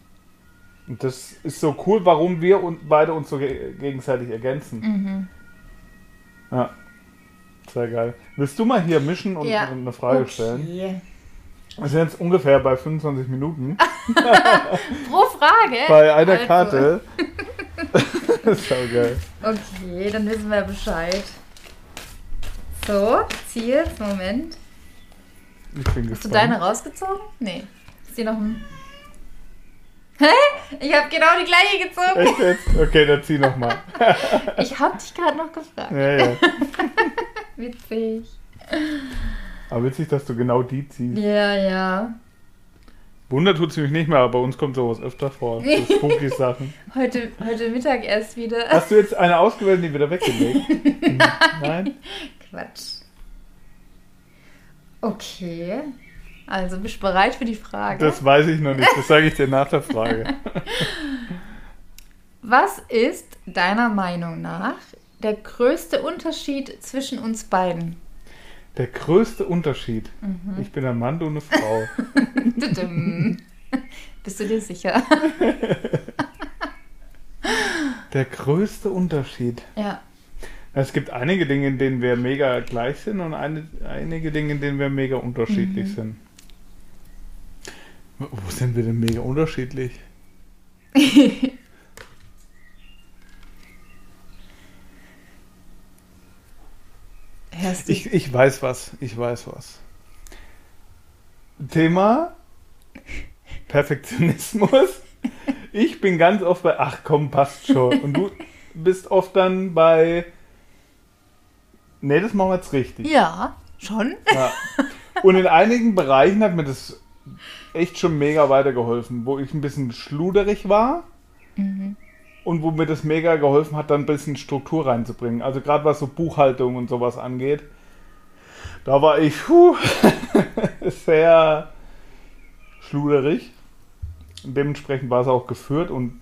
Und das ist so cool, warum wir und beide uns so ge gegenseitig ergänzen. Mhm. Ja. Sehr geil. Willst du mal hier mischen und Ja. eine Frage stellen? Wir sind jetzt ungefähr bei 25 Minuten. Pro Frage? Bei einer Also. Karte. das ist auch geil. Okay, dann wissen wir Bescheid. So, Ziel, Moment. Ich bin Hast du gespannt. deine rausgezogen? Nee. Ist die noch ein. Hä? Ich habe genau die gleiche gezogen. Echt jetzt? Okay, dann zieh nochmal. Ich habe dich gerade noch gefragt. Ja, ja. Witzig. Aber witzig, dass du genau die ziehst. Ja, ja. Wunder tut es mich nicht mehr, aber bei uns kommt sowas öfter vor. So spooky Sachen. Heute, heute Mittag erst wieder. Hast du jetzt eine ausgewählt und die wieder weggelegt? Hm, Nein? Quatsch. Okay. Also bist du bereit für die Frage? Das weiß ich noch nicht. Das sage ich dir nach der Frage. Was ist deiner Meinung nach der größte Unterschied zwischen uns beiden? Der größte Unterschied. Mhm. Ich bin ein Mann, du eine Frau. Bist du dir sicher? Der größte Unterschied. Ja. Es gibt einige Dinge, in denen wir mega gleich sind und eine, einige Dinge, in denen wir mega unterschiedlich Mhm. sind. Wo sind wir denn mega unterschiedlich? Hörst du? Ich, ich weiß was. Ich weiß was. Thema Perfektionismus. Ich bin ganz oft bei, ach komm, passt schon. Und du bist oft dann bei, nee, das machen wir jetzt richtig. ja, schon. Ja. Und in einigen Bereichen hat mir das echt schon mega weitergeholfen, wo ich ein bisschen schluderig war Mhm. Und wo mir das mega geholfen hat, dann ein bisschen Struktur reinzubringen. Also gerade was so Buchhaltung und sowas angeht, da war ich puh, sehr schluderig. Dementsprechend war es auch geführt und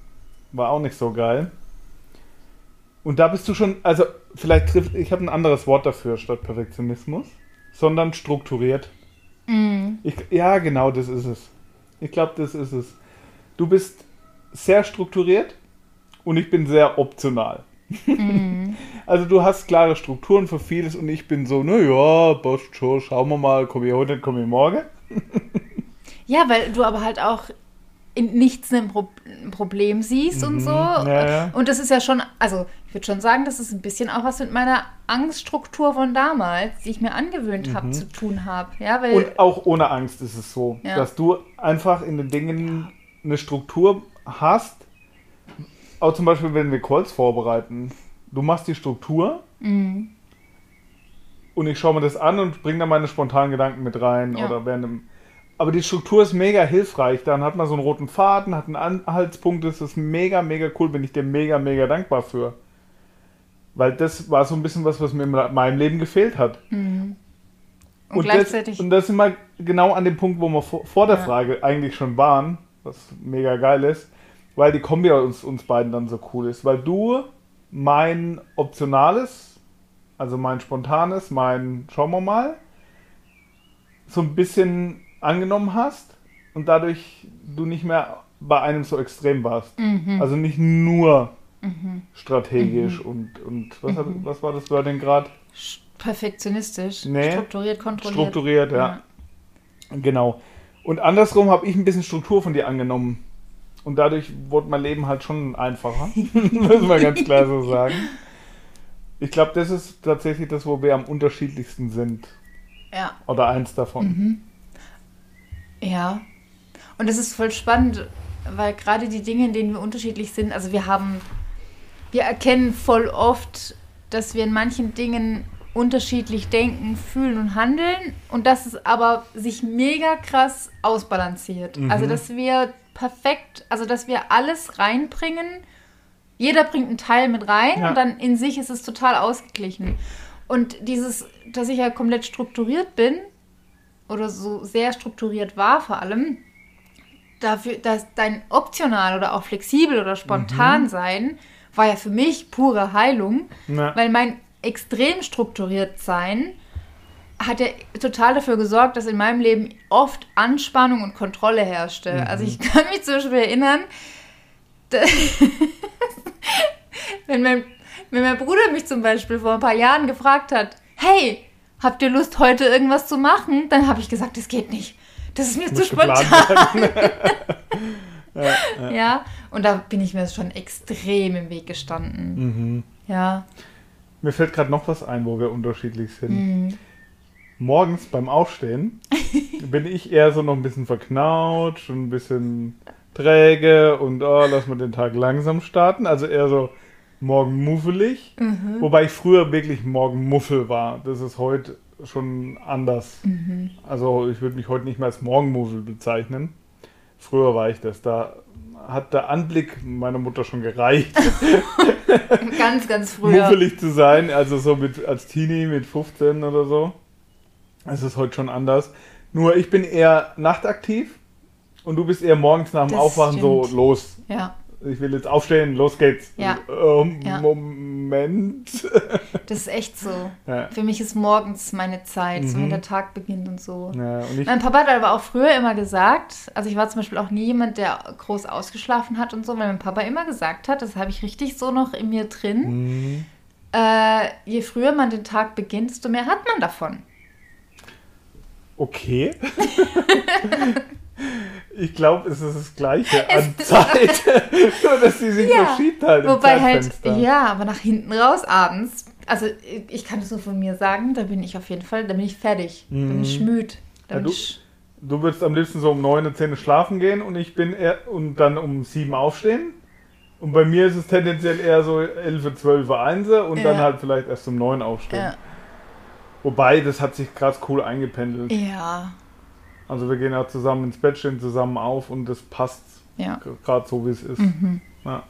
war auch nicht so geil. Und da bist du schon, also vielleicht trifft, ich habe ein anderes Wort dafür statt Perfektionismus, sondern strukturiert. Mhm. Ich, ja, genau, das ist es. Ich glaube, das ist es. Du bist sehr strukturiert und ich bin sehr optional. Mhm. Also du hast klare Strukturen für vieles und ich bin so, naja, passt schon, schauen wir mal, komme ich heute, komme ich morgen. Ja, weil du aber halt auch in nichts ein, Pro ein Problem siehst und Mhm, so. ja, ja. Und das ist ja schon, also ich würde schon sagen, dass es ein bisschen auch was mit meiner Angststruktur von damals, die ich mir angewöhnt habe, zu tun habe. Ja, weil Mhm. Und auch ohne Angst ist es so, Ja. dass du einfach in den Dingen eine Struktur hast. Auch zum Beispiel, wenn wir Calls vorbereiten. Du machst die Struktur Mhm. und ich schaue mir das an und bringe da meine spontanen Gedanken mit rein. Ja. Oder während aber die Struktur ist mega hilfreich. Dann hat man so einen roten Faden, hat einen Anhaltspunkt. Das ist mega, mega cool. Bin ich dir mega, mega dankbar für. Weil das war so ein bisschen was, was mir in meinem Leben gefehlt hat. und, Und gleichzeitig. Das, und das sind wir genau an dem Punkt, wo wir vor, vor der Ja. Frage eigentlich schon waren, was mega geil ist, weil die Kombi uns, uns beiden dann so cool ist. Weil du mein optionales, also mein spontanes, mein schauen wir mal, so ein bisschen angenommen hast und dadurch du nicht mehr bei einem so extrem warst. mhm. Also nicht nur Mhm. strategisch und, und was, hat, was war das Wording gerade? Perfektionistisch, Nee. strukturiert, kontrolliert. Strukturiert, ja. Genau. Und andersrum habe ich ein bisschen Struktur von dir angenommen. Und dadurch wurde mein Leben halt schon einfacher. Müssen wir ganz klar so sagen. Ich glaube, das ist tatsächlich das, wo wir am unterschiedlichsten sind. Ja. Oder eins davon. Mhm. Ja. Und das ist voll spannend, weil gerade die Dinge, in denen wir unterschiedlich sind, also wir haben, wir erkennen voll oft, dass wir in manchen Dingen unterschiedlich denken, fühlen und handeln und dass es aber sich mega krass ausbalanciert. Mhm. Also dass wir perfekt, also dass wir alles reinbringen. Jeder bringt einen Teil mit rein Ja. und dann in sich ist es total ausgeglichen. Und dieses, dass ich ja komplett strukturiert bin oder so sehr strukturiert war vor allem, dafür, dass dein optional oder auch flexibel oder spontan sein, war ja für mich pure Heilung, Ja. weil mein extrem strukturiert sein hat ja total dafür gesorgt, dass in meinem Leben oft Anspannung und Kontrolle herrschte. Also ich kann mich zum Beispiel erinnern, wenn, mein, wenn mein Bruder mich zum Beispiel vor ein paar Jahren gefragt hat, hey, habt ihr Lust, heute irgendwas zu machen? Dann habe ich gesagt, das geht nicht. Das ist mir zu Muss spontan. werden. Ja, und da bin ich mir schon extrem im Weg gestanden. mhm. Ja. Mir fällt gerade noch was ein, wo wir unterschiedlich sind. Mhm. Morgens beim Aufstehen bin ich eher so noch ein bisschen verknautscht und ein bisschen träge und oh, lass mal den Tag langsam starten. Also eher so morgenmuffelig. Mhm. Wobei ich früher wirklich morgenmuffel war. Das ist heute schon anders. Mhm. Also ich würde mich heute nicht mehr als Morgenmuffel bezeichnen. Früher war ich das. Da hat der Anblick meiner Mutter schon gereicht, Ganz, ganz früher. muffelig zu sein. Also so mit als Teenie mit 15 oder so. Es ist heute schon anders. Nur ich bin eher nachtaktiv und du bist eher morgens nach dem Das Aufwachen so stimmt. los. Ja, Ich will jetzt aufstehen, los geht's. Ja. Ähm, Ja. Moment. das ist echt so. ja. Für mich ist morgens meine Zeit, so Mhm. wenn der Tag beginnt und so. Und Mein Papa hat aber auch früher immer gesagt, also ich war zum Beispiel auch nie jemand, der groß ausgeschlafen hat und so, weil mein Papa immer gesagt hat, das habe ich richtig so noch in mir drin, Mhm. äh, je früher man den Tag beginnt, desto mehr hat man davon. Okay. ich glaube, es ist das Gleiche an Zeit. Nur, dass sie sich Ja, verschiebt halt im Wobei halt, ja, aber nach hinten raus abends, also ich kann es nur von mir sagen, da bin ich auf jeden Fall, da bin ich fertig, da bin ich Mhm. müde. Ja, du- ich, Du würdest am liebsten so um 9, 10 schlafen gehen und ich bin eher, und dann um 7 aufstehen. Und bei mir ist es tendenziell eher so 11, 12, 1 und dann Ja. halt vielleicht erst um 9 aufstehen. ja. Wobei, das hat sich krass cool eingependelt. ja, Also wir gehen ja zusammen ins Bett, stehen zusammen auf und das passt ja. gerade so, wie es ist. Mhm. Ja.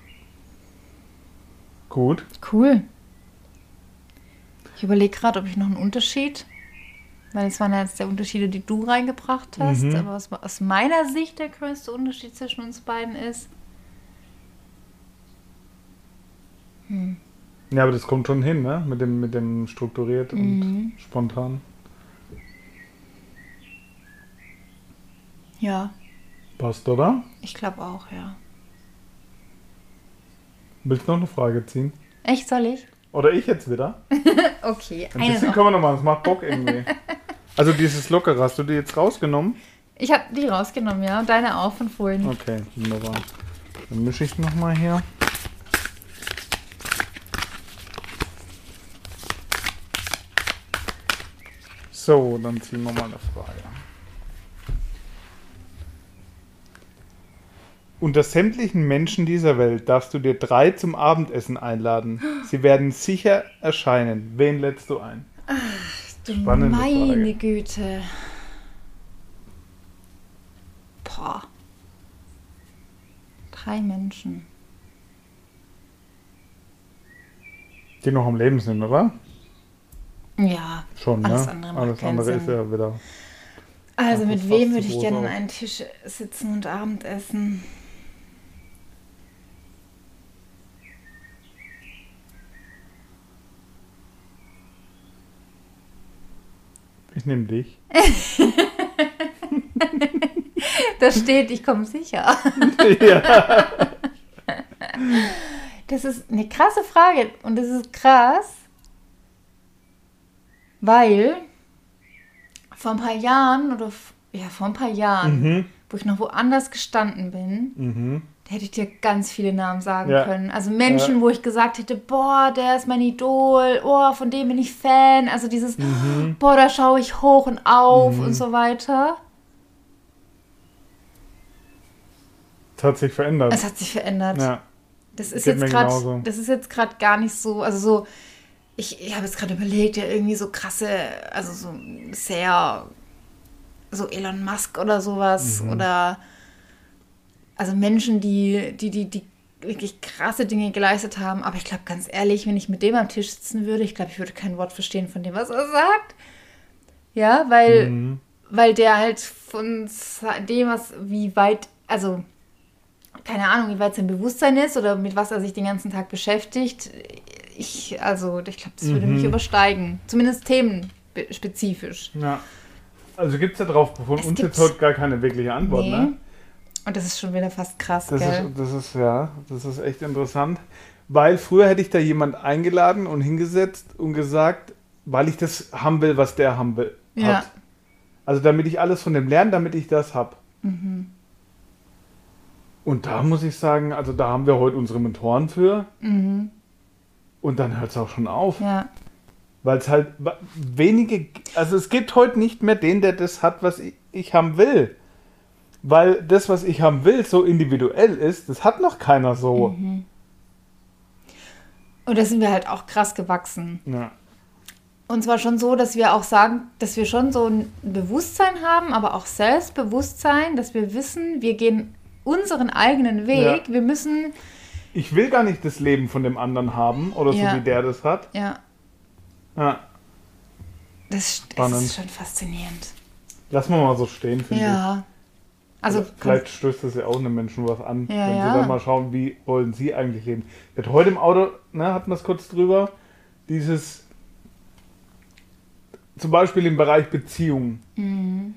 Gut. Cool. Ich überlege gerade, ob ich noch einen Unterschied, weil es waren ja jetzt der Unterschiede, die du reingebracht hast, Mhm. aber was aus meiner Sicht der größte Unterschied zwischen uns beiden ist. Hm. Ja, aber das kommt schon hin, ne? Mit dem, mit dem strukturiert und Mhm. spontan. Ja, Passt, oder? ich glaube auch, ja. Willst du noch eine Frage ziehen? Echt, soll ich? Oder ich jetzt wieder? Okay, Ein eine bisschen noch. können wir noch machen, das macht Bock irgendwie. Also dieses Lockere, hast du die jetzt rausgenommen? Ich habe die rausgenommen, ja, und deine auch von vorhin. Okay, wunderbar. Dann mische ich nochmal hier. So, dann ziehen wir mal eine Frage. Unter sämtlichen Menschen dieser Welt darfst du dir drei zum Abendessen einladen. Sie werden sicher erscheinen. Wen lädst du ein? Du Spannende meine Frage. Güte. Boah. Drei Menschen. Die noch am Leben sind, oder? Ja. Schon, Alles ne? andere Alles andere ist Sinn. ja wieder. Also Ach, mit wem würde ich gerne an einen Tisch sitzen und Abendessen? Ich nehme dich. Da steht, ich komme sicher. ja. Das ist eine krasse Frage und das ist krass, weil vor ein paar Jahren oder ja vor ein paar Jahren Mhm. wo ich noch woanders gestanden bin, Mhm. Da hätte ich dir ganz viele Namen sagen Ja. können. Also Menschen, Ja. wo ich gesagt hätte, boah, der ist mein Idol, oh, von dem bin ich Fan. Also dieses, Mhm. boah, da schaue ich hoch und auf und so weiter. Es hat sich verändert. Es hat sich verändert. ja. Das ist Geht jetzt gerade, das ist jetzt gerade gar nicht so, also so, ich, ich habe jetzt gerade überlegt, ja irgendwie so krasse, also so sehr, so Elon Musk oder sowas Mhm. oder also Menschen, die, die, die, die wirklich krasse Dinge geleistet haben. Aber ich glaube, ganz ehrlich, wenn ich mit dem am Tisch sitzen würde, ich glaube, ich würde kein Wort verstehen von dem, was er sagt. Ja, weil, Mhm. weil der halt von dem, was, wie weit, also keine Ahnung, wie weit sein Bewusstsein ist oder mit was er sich den ganzen Tag beschäftigt. Ich, also, ich glaube, das würde Mhm. mich übersteigen. Zumindest themenspezifisch. ja. Also gibt es da drauf von Es uns jetzt heute gar keine wirkliche Antwort, Nee. ne? Und das ist schon wieder fast krass, Das gell? ist, das ist, ja, das ist echt interessant. Weil früher hätte ich da jemand eingeladen und hingesetzt und gesagt, weil ich das haben will, was der haben will. Ja. Hat. Also damit ich alles von dem lerne, damit ich das hab. Mhm. Und da muss ich sagen, also da haben wir heute unsere Mentoren für. Mhm. Und dann hört es auch schon auf. Ja. Weil es halt wenige, also es gibt heute nicht mehr den, der das hat, was ich, ich haben will. Weil das, was ich haben will, so individuell ist, das hat noch keiner so. Mhm. Und da sind wir halt auch krass gewachsen. Ja. Und zwar schon so, dass wir auch sagen, dass wir schon so ein Bewusstsein haben, aber auch Selbstbewusstsein, dass wir wissen, wir gehen unseren eigenen Weg. Ja. Wir müssen, Ich will gar nicht das Leben von dem anderen haben oder so Ja. wie der das hat. ja, Ja. das, das ist schon faszinierend. Lass mal mal so stehen, finde ich. Ja. Also, Vielleicht stößt das ja auch einem Menschen was an, Ja, wenn ja. sie dann mal schauen, wie wollen sie eigentlich leben. Hatte heute im Auto, ne, hatten wir es kurz drüber, dieses zum Beispiel im Bereich Beziehungen. Mhm.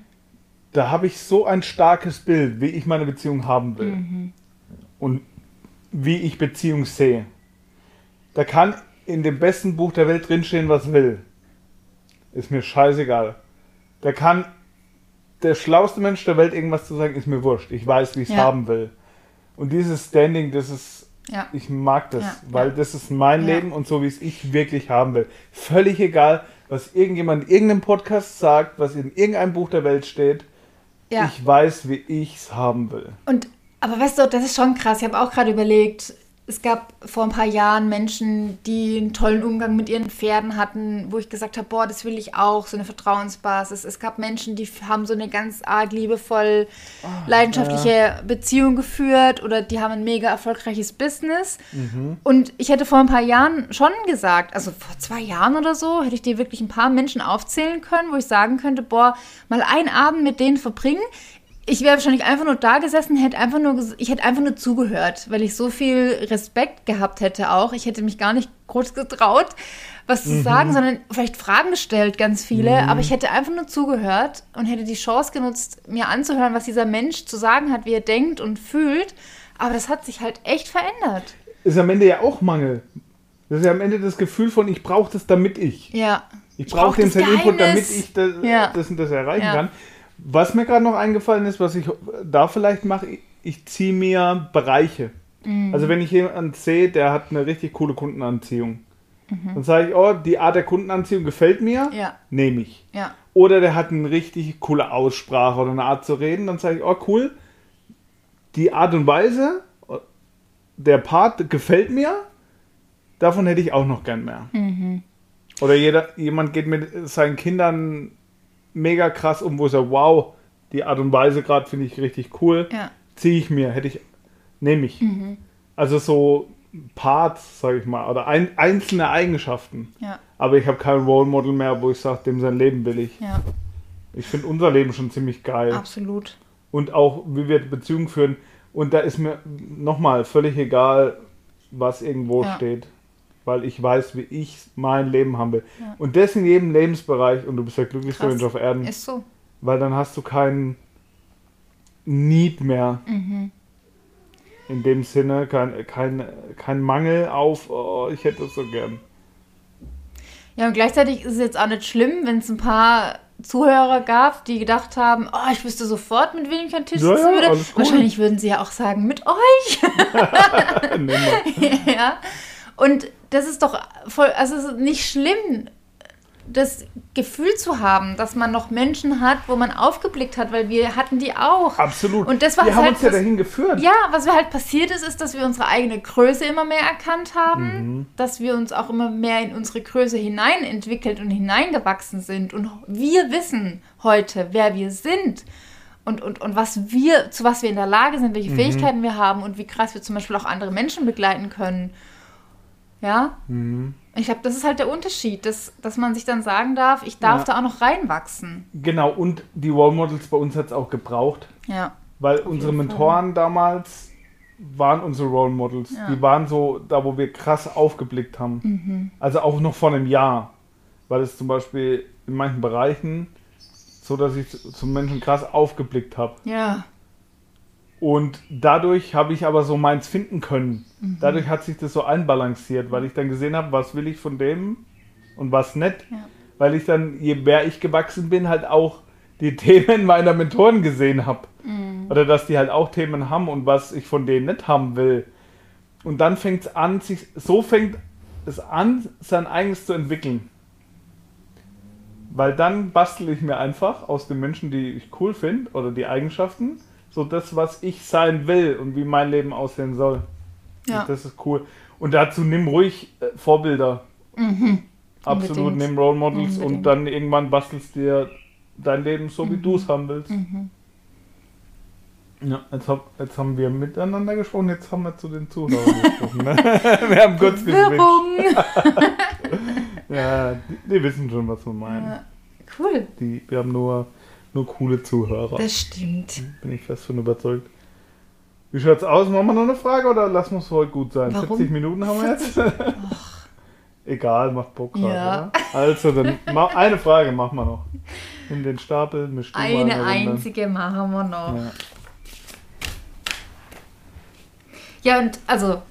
Da habe ich so ein starkes Bild, wie ich meine Beziehung haben will. Mhm. Und wie ich Beziehung sehe. Da kann in dem besten Buch der Welt drinstehen, was will. Ist mir scheißegal. Da kann der schlauste Mensch der Welt irgendwas zu sagen, ist mir wurscht. Ich weiß, wie ich es Ja. haben will. Und dieses Standing, das ist, ja. ich mag das, Ja, weil das ist mein. Leben und so, wie es ich wirklich haben will. Völlig egal, was irgendjemand in irgendeinem Podcast sagt, was in irgendeinem Buch der Welt steht. Ich weiß, wie ich es haben will. Und, aber weißt du, das ist schon krass. Ich habe auch gerade überlegt, es gab vor ein paar Jahren Menschen, die einen tollen Umgang mit ihren Pferden hatten, wo ich gesagt habe, boah, das will ich auch, so eine Vertrauensbasis. Es gab Menschen, die haben so eine ganz arg liebevoll, leidenschaftliche Beziehung geführt oder die haben ein mega erfolgreiches Business. Und ich hätte vor ein paar Jahren schon gesagt, also vor zwei Jahren oder so, hätte ich dir wirklich ein paar Menschen aufzählen können, wo ich sagen könnte, boah, mal einen Abend mit denen verbringen. Ich wäre wahrscheinlich einfach nur da gesessen, hätte einfach nur, ich hätte einfach nur zugehört, weil ich so viel Respekt gehabt hätte auch. Ich hätte mich gar nicht groß getraut, was zu sagen, sondern vielleicht Fragen gestellt, ganz viele. Aber ich hätte einfach nur zugehört und hätte die Chance genutzt, mir anzuhören, was dieser Mensch zu sagen hat, wie er denkt und fühlt. Aber das hat sich halt echt verändert. Ist am Ende ja auch Mangel. Das ist ja am Ende das Gefühl von, ich brauche das, damit ich. Ja. Ich brauch brauche das seinen Input, damit ich das, Ja. das und das erreichen Ja. kann. Was mir gerade noch eingefallen ist, was ich da vielleicht mache, ich, ziehe mir Bereiche. Mhm. Also wenn ich jemanden sehe, der hat eine richtig coole Kundenanziehung, Mhm. dann sage ich, oh, die Art der Kundenanziehung gefällt mir, Ja. nehme ich. Ja. Oder der hat eine richtig coole Aussprache oder eine Art zu reden, dann sage ich, oh cool, die Art und Weise, der Part gefällt mir, davon hätte ich auch noch gern mehr. Mhm. Oder jeder, jemand geht mit seinen Kindern mega krass um, wo er sagt, wow, die Art und Weise gerade finde ich richtig cool, Ja. ziehe ich mir, hätte ich, nehme ich. Mhm. Also so Parts, sage ich mal, oder ein, einzelne Eigenschaften. Ja. Aber ich habe kein Role Model mehr, wo ich sage, dem sein Leben will ich. Ja. Ich finde unser Leben schon ziemlich geil. Absolut. Und auch, wie wir Beziehungen führen. Und da ist mir nochmal völlig egal, was irgendwo Ja. steht. Weil ich weiß, wie ich mein Leben haben will. Ja. Und das in jedem Lebensbereich. Und du bist der glücklichste. Mensch auf Erden. Ist so. Weil dann hast du keinen Need mehr. Mhm. In dem Sinne, kein, kein, kein Mangel auf, oh, ich hätte es so gern. Ja, und gleichzeitig ist es jetzt auch nicht schlimm, wenn es ein paar Zuhörer gab, die gedacht haben, oh, ich wüsste sofort, mit wem ich an Tisch sitzen ja, würde. Wahrscheinlich würden sie ja auch sagen, mit euch. Ja. Und das ist doch voll, also es ist nicht schlimm, das Gefühl zu haben, dass man noch Menschen hat, wo man aufgeblickt hat, weil wir hatten die auch. Absolut. Und das war Wir haben halt uns ja was- dahin geführt. Ja, was wir halt passiert ist, ist, dass wir unsere eigene Größe immer mehr erkannt haben, dass wir uns auch immer mehr in unsere Größe hinein entwickelt und hineingewachsen sind. Und wir wissen heute, wer wir sind und, und, und was wir, zu was wir in der Lage sind, welche Fähigkeiten wir haben und wie krass wir zum Beispiel auch andere Menschen begleiten können. Ja? Ich glaube, das ist halt der Unterschied, dass, dass man sich dann sagen darf, ich darf Ja. da auch noch reinwachsen. Genau, und die Role Models bei uns hat es auch gebraucht. Ja. Weil unsere Mentoren damals waren unsere Role Models. Ja. Die waren so da, wo wir krass aufgeblickt haben. Mhm. Also auch noch vor einem Jahr. Weil es zum Beispiel in manchen Bereichen so, dass ich zu- zum Menschen krass aufgeblickt habe. Ja. Und dadurch habe ich aber so meins finden können. Mhm. Dadurch hat sich das so einbalanciert, weil ich dann gesehen habe, was will ich von dem und was nicht. Ja. Weil ich dann, je mehr ich gewachsen bin, halt auch die Themen meiner Mentoren gesehen habe. Mhm. Oder dass die halt auch Themen haben und was ich von denen nicht haben will. Und dann fängt es an, sich, so fängt es an, sein eigenes zu entwickeln. Weil dann bastel ich mir einfach aus den Menschen, die ich cool finde, oder die Eigenschaften, so das, was ich sein will und wie mein Leben aussehen soll. Ja. Und das ist cool. Und dazu nimm ruhig äh, Vorbilder. Absolut, Mhm. Unbedingt. nimm Role Models und Unbedingt. dann irgendwann bastelst dir dein Leben so, wie Mhm. du es haben willst. Ja, jetzt, hab, jetzt haben wir miteinander gesprochen, jetzt haben wir zu den Zuhörern gesprochen. Ne? wir haben kurz. Werbung. Ja, die, die wissen schon, was wir meinen. Ja. Cool. Die, wir haben nur, nur coole Zuhörer. Das stimmt. Bin ich fest von überzeugt. Wie schaut's aus? Machen wir noch eine Frage oder lassen wir es heute gut sein? Warum? 40 Minuten haben wir jetzt? Egal, macht Bock gerade, Ja. oder? Also, dann eine Frage machen wir noch. In den Stapel, misch du Eine Runde. einzige machen wir noch. Ja. Ja, und also,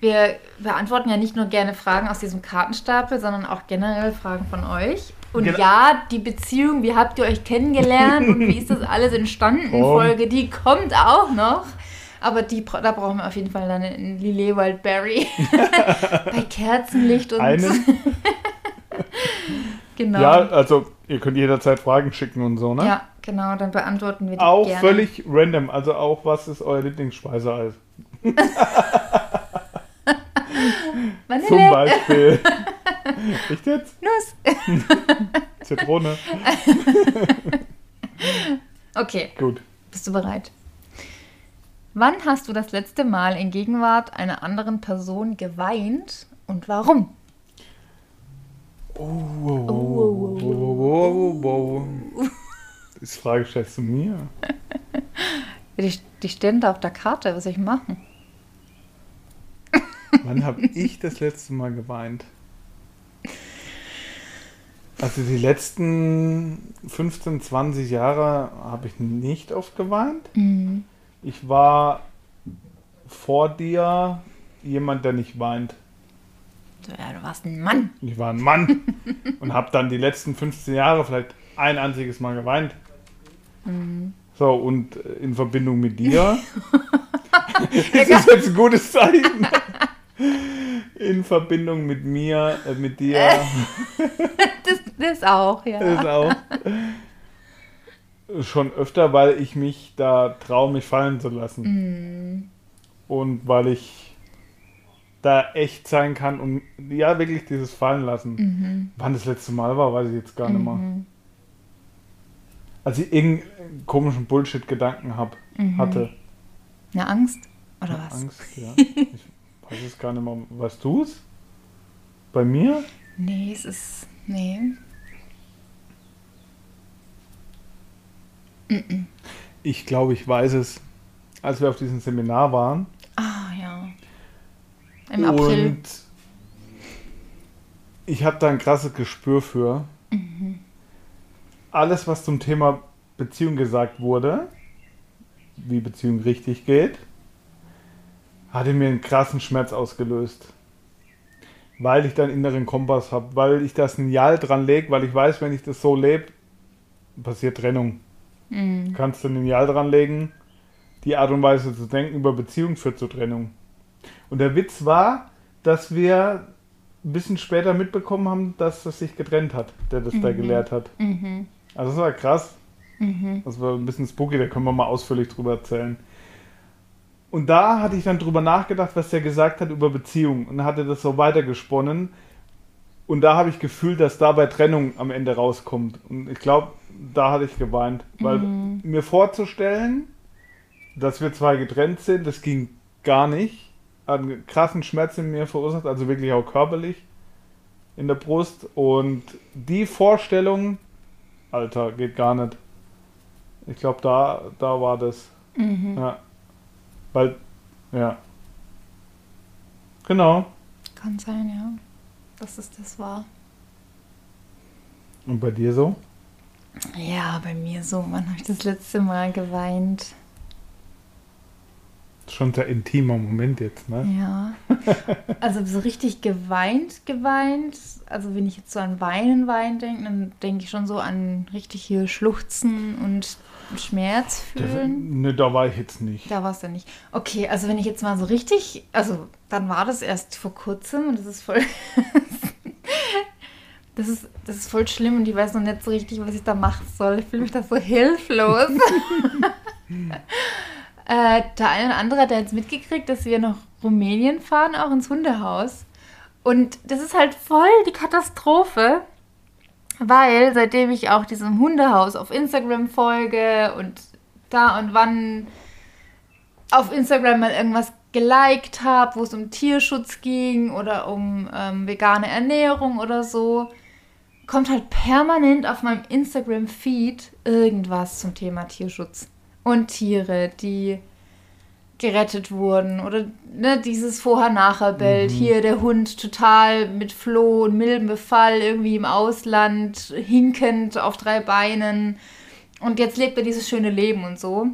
wir beantworten ja nicht nur gerne Fragen aus diesem Kartenstapel, sondern auch generell Fragen von euch. Und Genau. ja, die Beziehung, wie habt ihr euch kennengelernt und wie ist das alles entstanden? Komm. Folge, die kommt auch noch. Aber die, da brauchen wir auf jeden Fall dann einen Lillet Wildberry. Bei Kerzenlicht und Einen? genau. Ja, also ihr könnt jederzeit Fragen schicken und so, ne? Ja, genau, dann beantworten wir die Auch gerne. völlig random. Also auch, was ist euer Lieblingsspeiseeis? Vanille, Zum Beispiel. Echt jetzt? Nuss. Zitrone. Okay, Gut. bist du bereit? Wann hast du das letzte Mal in Gegenwart einer anderen Person geweint und warum? Oh, wow, wow, wow, wow, wow. Das Frage stellst du mir. Die, die stehen da auf der Karte, was soll ich machen? Wann habe ich das letzte Mal geweint? Also die letzten 15, 20 Jahre habe ich nicht oft geweint. Mhm. Ich war vor dir jemand, der nicht weint. Ja, du warst ein Mann. Ich war ein Mann und habe dann die letzten 15 Jahre vielleicht ein einziges Mal geweint. So, und äh, in Verbindung mit dir. das ist jetzt ein gutes Zeichen. In Verbindung mit mir, äh, mit dir, Das, das auch, ja. ist auch schon öfter, weil ich mich da traue, mich fallen zu lassen. Und weil ich da echt sein kann und ja, wirklich dieses Fallen lassen. Wann das letzte Mal war, weiß ich jetzt gar nicht mehr. Als ich irgendeinen komischen Bullshit-Gedanken hab, hatte. Eine Angst? Oder was? Angst, ja. Ich weiß es gar nicht mehr. Weißt du es? Bei mir? Nee, es ist. Nee. Ich glaube, ich weiß es. Als wir auf diesem Seminar waren. Ah, ja. Im April. Und ich habe da ein krasses Gespür für. Alles, was zum Thema Beziehung gesagt wurde, wie Beziehung richtig geht, hatte mir einen krassen Schmerz ausgelöst. weil ich da einen inneren Kompass habe, weil ich das Lineal dran lege, weil ich weiß, wenn ich das so lebe, passiert Trennung. Mhm. Kannst du ein Lineal dran legen, die Art und Weise zu denken über Beziehung führt zur Trennung. Und der Witz war, dass wir ein bisschen später mitbekommen haben, dass es sich getrennt hat, der das da gelehrt hat. Mhm. Also das war krass. Mhm. Das war ein bisschen spooky, da können wir mal ausführlich drüber erzählen. Und da hatte ich dann drüber nachgedacht, was der gesagt hat über Beziehung und hatte das so weitergesponnen. Und da habe ich gefühlt, dass dabei Trennung am Ende rauskommt. Und ich glaube, da hatte ich geweint. Weil Mhm. mir vorzustellen, dass wir zwei getrennt sind, das ging gar nicht. Hat einen krassen Schmerz in mir verursacht, also wirklich auch körperlich in der Brust. Und die Vorstellung, Alter, geht gar nicht. Ich glaube, da, da war das. Mhm. Ja. Weil, ja. Genau. Kann sein, ja. Dass es das war. Und bei dir so? Ja, bei mir so. Wann habe ich das letzte Mal geweint? Schon ein sehr intimer Moment jetzt, ne? Ja. Also so richtig geweint, geweint. Also wenn ich jetzt so an Weinen, Weinen denke, dann denke ich schon so an richtig hier Schluchzen und Schmerz fühlen. ne, da war ich jetzt nicht. Da war es ja nicht. Okay, also wenn ich jetzt mal so richtig, also dann war das erst vor kurzem und das ist voll, das ist, das ist voll schlimm und ich weiß noch nicht so richtig, was ich da machen soll. Ich fühle mich da so hilflos. äh, der eine oder andere hat ja jetzt mitgekriegt, dass wir nach Rumänien fahren, auch ins Hundehaus. Und das ist halt voll die Katastrophe, weil seitdem ich auch diesem Hundehaus auf Instagram folge und da und wann auf Instagram mal irgendwas geliked habe, wo es um Tierschutz ging oder um ähm, vegane Ernährung oder so, kommt halt permanent auf meinem Instagram-Feed irgendwas zum Thema Tierschutz und Tiere, die gerettet wurden oder ne, dieses Vorher-Nachher-Bild. Hier der Hund total mit Floh und Milbenbefall irgendwie im Ausland, hinkend auf drei Beinen und jetzt lebt er dieses schöne Leben und so.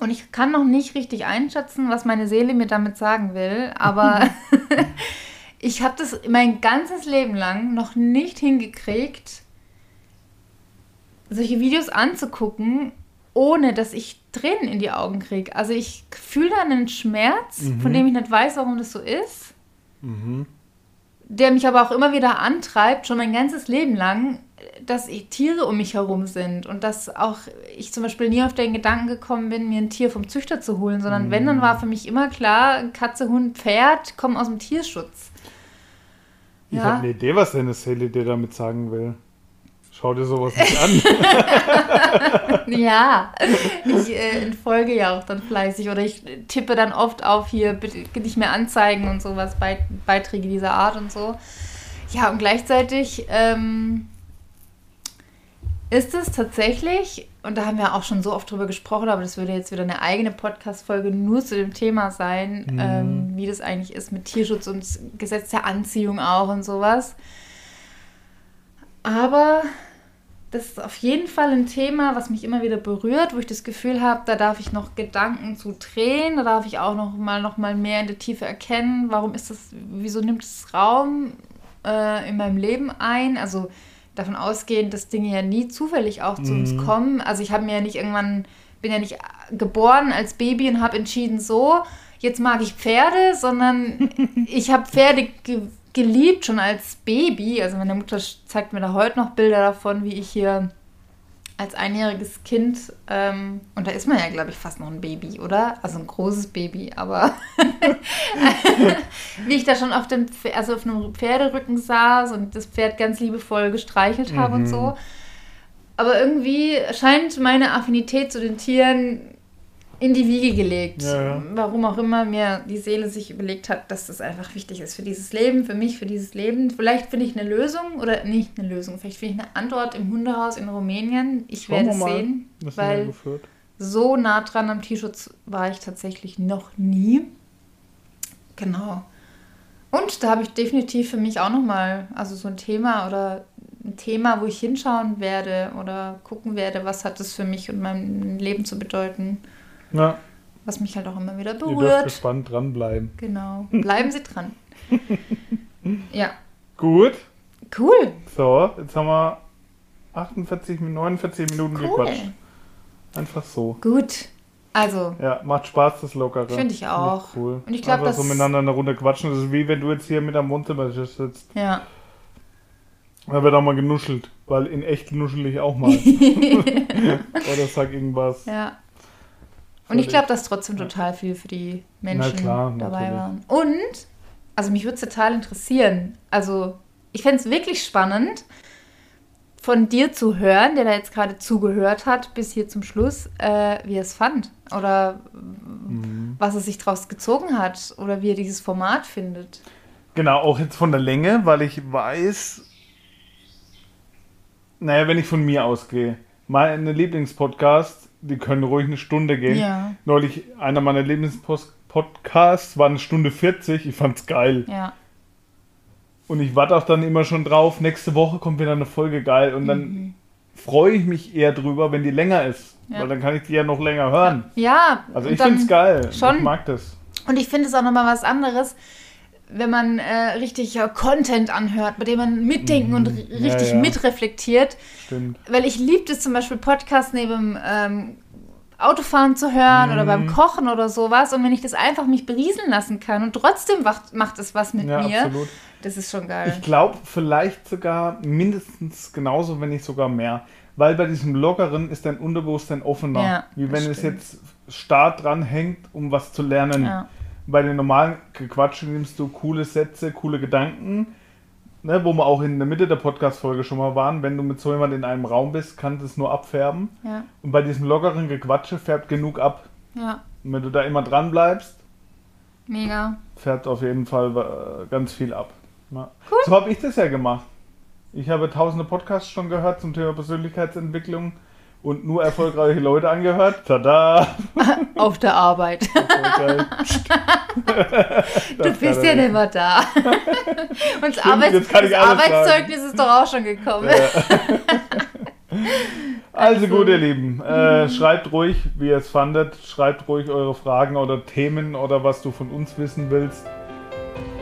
Und ich kann noch nicht richtig einschätzen, was meine Seele mir damit sagen will, aber ich habe das mein ganzes Leben lang noch nicht hingekriegt, solche Videos anzugucken, ohne dass ich Tränen in die Augen kriege. Also ich fühle da einen Schmerz, von dem ich nicht weiß, warum das so ist, Mhm. der mich aber auch immer wieder antreibt, schon mein ganzes Leben lang, dass Tiere um mich herum sind und dass auch ich zum Beispiel nie auf den Gedanken gekommen bin, mir ein Tier vom Züchter zu holen, sondern wenn, dann war für mich immer klar, Katze, Hund, Pferd kommen aus dem Tierschutz. Ich Ja. habe eine Idee, was deine Seele dir damit sagen will. Schau dir sowas nicht an. Ja, ich äh, entfolge ja auch dann fleißig oder ich tippe dann oft auf hier, bitte nicht mehr anzeigen und sowas, Beit Beiträge dieser Art und so. Ja, und gleichzeitig ähm, ist es tatsächlich, und da haben wir auch schon so oft drüber gesprochen, aber das würde jetzt wieder eine eigene Podcast-Folge nur zu dem Thema sein, Mhm. ähm, wie das eigentlich ist mit Tierschutz und Gesetz der Anziehung auch und sowas. Aber das ist auf jeden Fall ein Thema, was mich immer wieder berührt, wo ich das Gefühl habe, da darf ich noch Gedanken zu drehen, da darf ich auch noch mal, noch mal mehr in der Tiefe erkennen, warum ist das, wieso nimmt es Raum äh, in meinem Leben ein? Also davon ausgehend, dass Dinge ja nie zufällig auch zu uns kommen. Also ich habe mir ja nicht irgendwann, bin ja nicht geboren als Baby und habe entschieden, so, jetzt mag ich Pferde, sondern ich habe Pferde geliebt schon als Baby. Also meine Mutter zeigt mir da heute noch Bilder davon, wie ich hier als einjähriges Kind, ähm, und da ist man ja, glaube ich, fast noch ein Baby, oder? Also ein großes Baby, aber wie ich da schon auf dem, Pf- also auf einem Pferderücken saß und das Pferd ganz liebevoll gestreichelt habe und so. Aber irgendwie scheint meine Affinität zu den Tieren in die Wiege gelegt. Ja, ja. Warum auch immer mir die Seele sich überlegt hat, dass das einfach wichtig ist für dieses Leben, für mich, für dieses Leben. Vielleicht finde ich eine Lösung oder nicht eine Lösung, vielleicht finde ich eine Antwort im Hundehaus in Rumänien. Ich Schauen werde mal, sehen, weil so nah dran am Tierschutz war ich tatsächlich noch nie. Genau. Und da habe ich definitiv für mich auch nochmal, also so ein Thema oder ein Thema, wo ich hinschauen werde oder gucken werde, was hat das für mich und mein Leben zu bedeuten, Ja, was mich halt auch immer wieder ihr dürft berührt. gespannt dranbleiben. Genau. Bleiben Sie dran. Ja. Gut. Cool. So, jetzt haben wir 48, 49 Minuten Cool. gequatscht. Einfach so. Gut. Also, Ja, macht Spaß, das Lockere. Finde ich auch. Echt Cool. Und ich glaub, Einfach so miteinander eine Runde quatschen. Das ist wie wenn du jetzt hier mit am Wohnzimmer sitzt. ja. Da wird auch mal genuschelt. Weil in echt nuschel ich auch mal. Oder sag irgendwas. Ja. Und ich glaube, dass trotzdem total viel für die Menschen klar, dabei waren. Und, also mich würde es total interessieren. Also, ich fände es wirklich spannend, von dir zu hören, der da jetzt gerade zugehört hat, bis hier zum Schluss, äh, wie er es fand. Oder Mhm. was er sich draus gezogen hat. Oder wie er dieses Format findet. Genau, auch jetzt von der Länge, weil ich weiß, naja, wenn ich von mir ausgehe, meine Lieblingspodcasts, die können ruhig eine Stunde gehen. Ja. Neulich, einer meiner Lieblingspodcasts war eine Stunde 40, ich fand's geil. Ja. Und ich warte auch dann immer schon drauf, nächste Woche kommt wieder eine Folge geil und dann freue ich mich eher drüber, wenn die länger ist. Mhm. Ja. Weil dann kann ich die ja noch länger hören. Ja. Also ich find's geil. schon- Ich mag das. Und ich finde es auch nochmal was anderes, wenn man äh, richtig äh, Content anhört, bei dem man mitdenken und Mhm. Ja, richtig ja. mitreflektiert. Stimmt. Weil ich liebe es zum Beispiel, Podcasts neben ähm, Autofahren zu hören oder Mhm. beim Kochen oder sowas. Und wenn ich das einfach mich berieseln lassen kann und trotzdem macht, macht es was mit Ja, mir, absolut. das ist schon geil. Ich glaube, vielleicht sogar mindestens genauso, wenn nicht sogar mehr. Weil bei diesem Lockeren ist dein Unterbewusstsein offener. Ja, wie wenn es stimmt. jetzt stark dran hängt, um was zu lernen. Ja. Bei den normalen Gequatsche nimmst du coole Sätze, coole Gedanken, ne, wo wir auch in der Mitte der Podcast-Folge schon mal waren. Wenn du mit so jemand in einem Raum bist, kann das nur abfärben. Ja, Und bei diesem lockeren Gequatsche färbt genug ab. ja, Und wenn du da immer dran bleibst, mega. färbt auf jeden Fall äh, ganz viel ab. Ja. So habe ich das ja gemacht. Ich habe tausende Podcasts schon gehört zum Thema Persönlichkeitsentwicklung und nur erfolgreiche Leute angehört. Tada! Auf der Arbeit. Du bist ja nicht mehr da. Und das, Arbeits das alles sagen. Arbeitszeugnis ist doch auch schon gekommen. Also Also- gut, ihr Lieben, äh, schreibt ruhig, wie ihr es fandet. Schreibt ruhig eure Fragen oder Themen oder was du von uns wissen willst.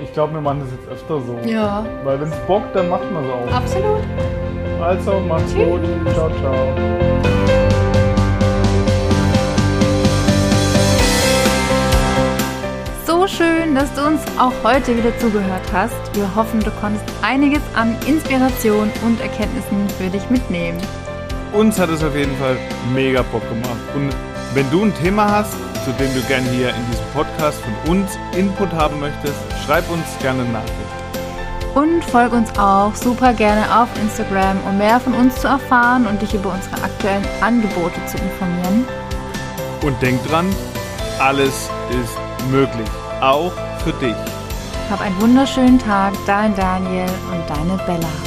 Ich glaube, wir machen das jetzt öfter so. Ja, Weil wenn es bockt, dann macht man es auch. absolut. Also, macht's Tschüss. gut. Ciao, ciao. So schön, dass du uns auch heute wieder zugehört hast. Wir hoffen, du konntest einiges an Inspiration und Erkenntnissen für dich mitnehmen. Uns hat es auf jeden Fall mega Bock gemacht. Und wenn du ein Thema hast, zu dem du gerne hier in diesem Podcast von uns Input haben möchtest, schreib uns gerne Nachricht. Und folg uns auch super gerne auf Instagram, um mehr von uns zu erfahren und dich über unsere aktuellen Angebote zu informieren. Und denk dran, alles ist möglich. Auch für dich. Hab einen wunderschönen Tag, dein Daniel und deine Bella.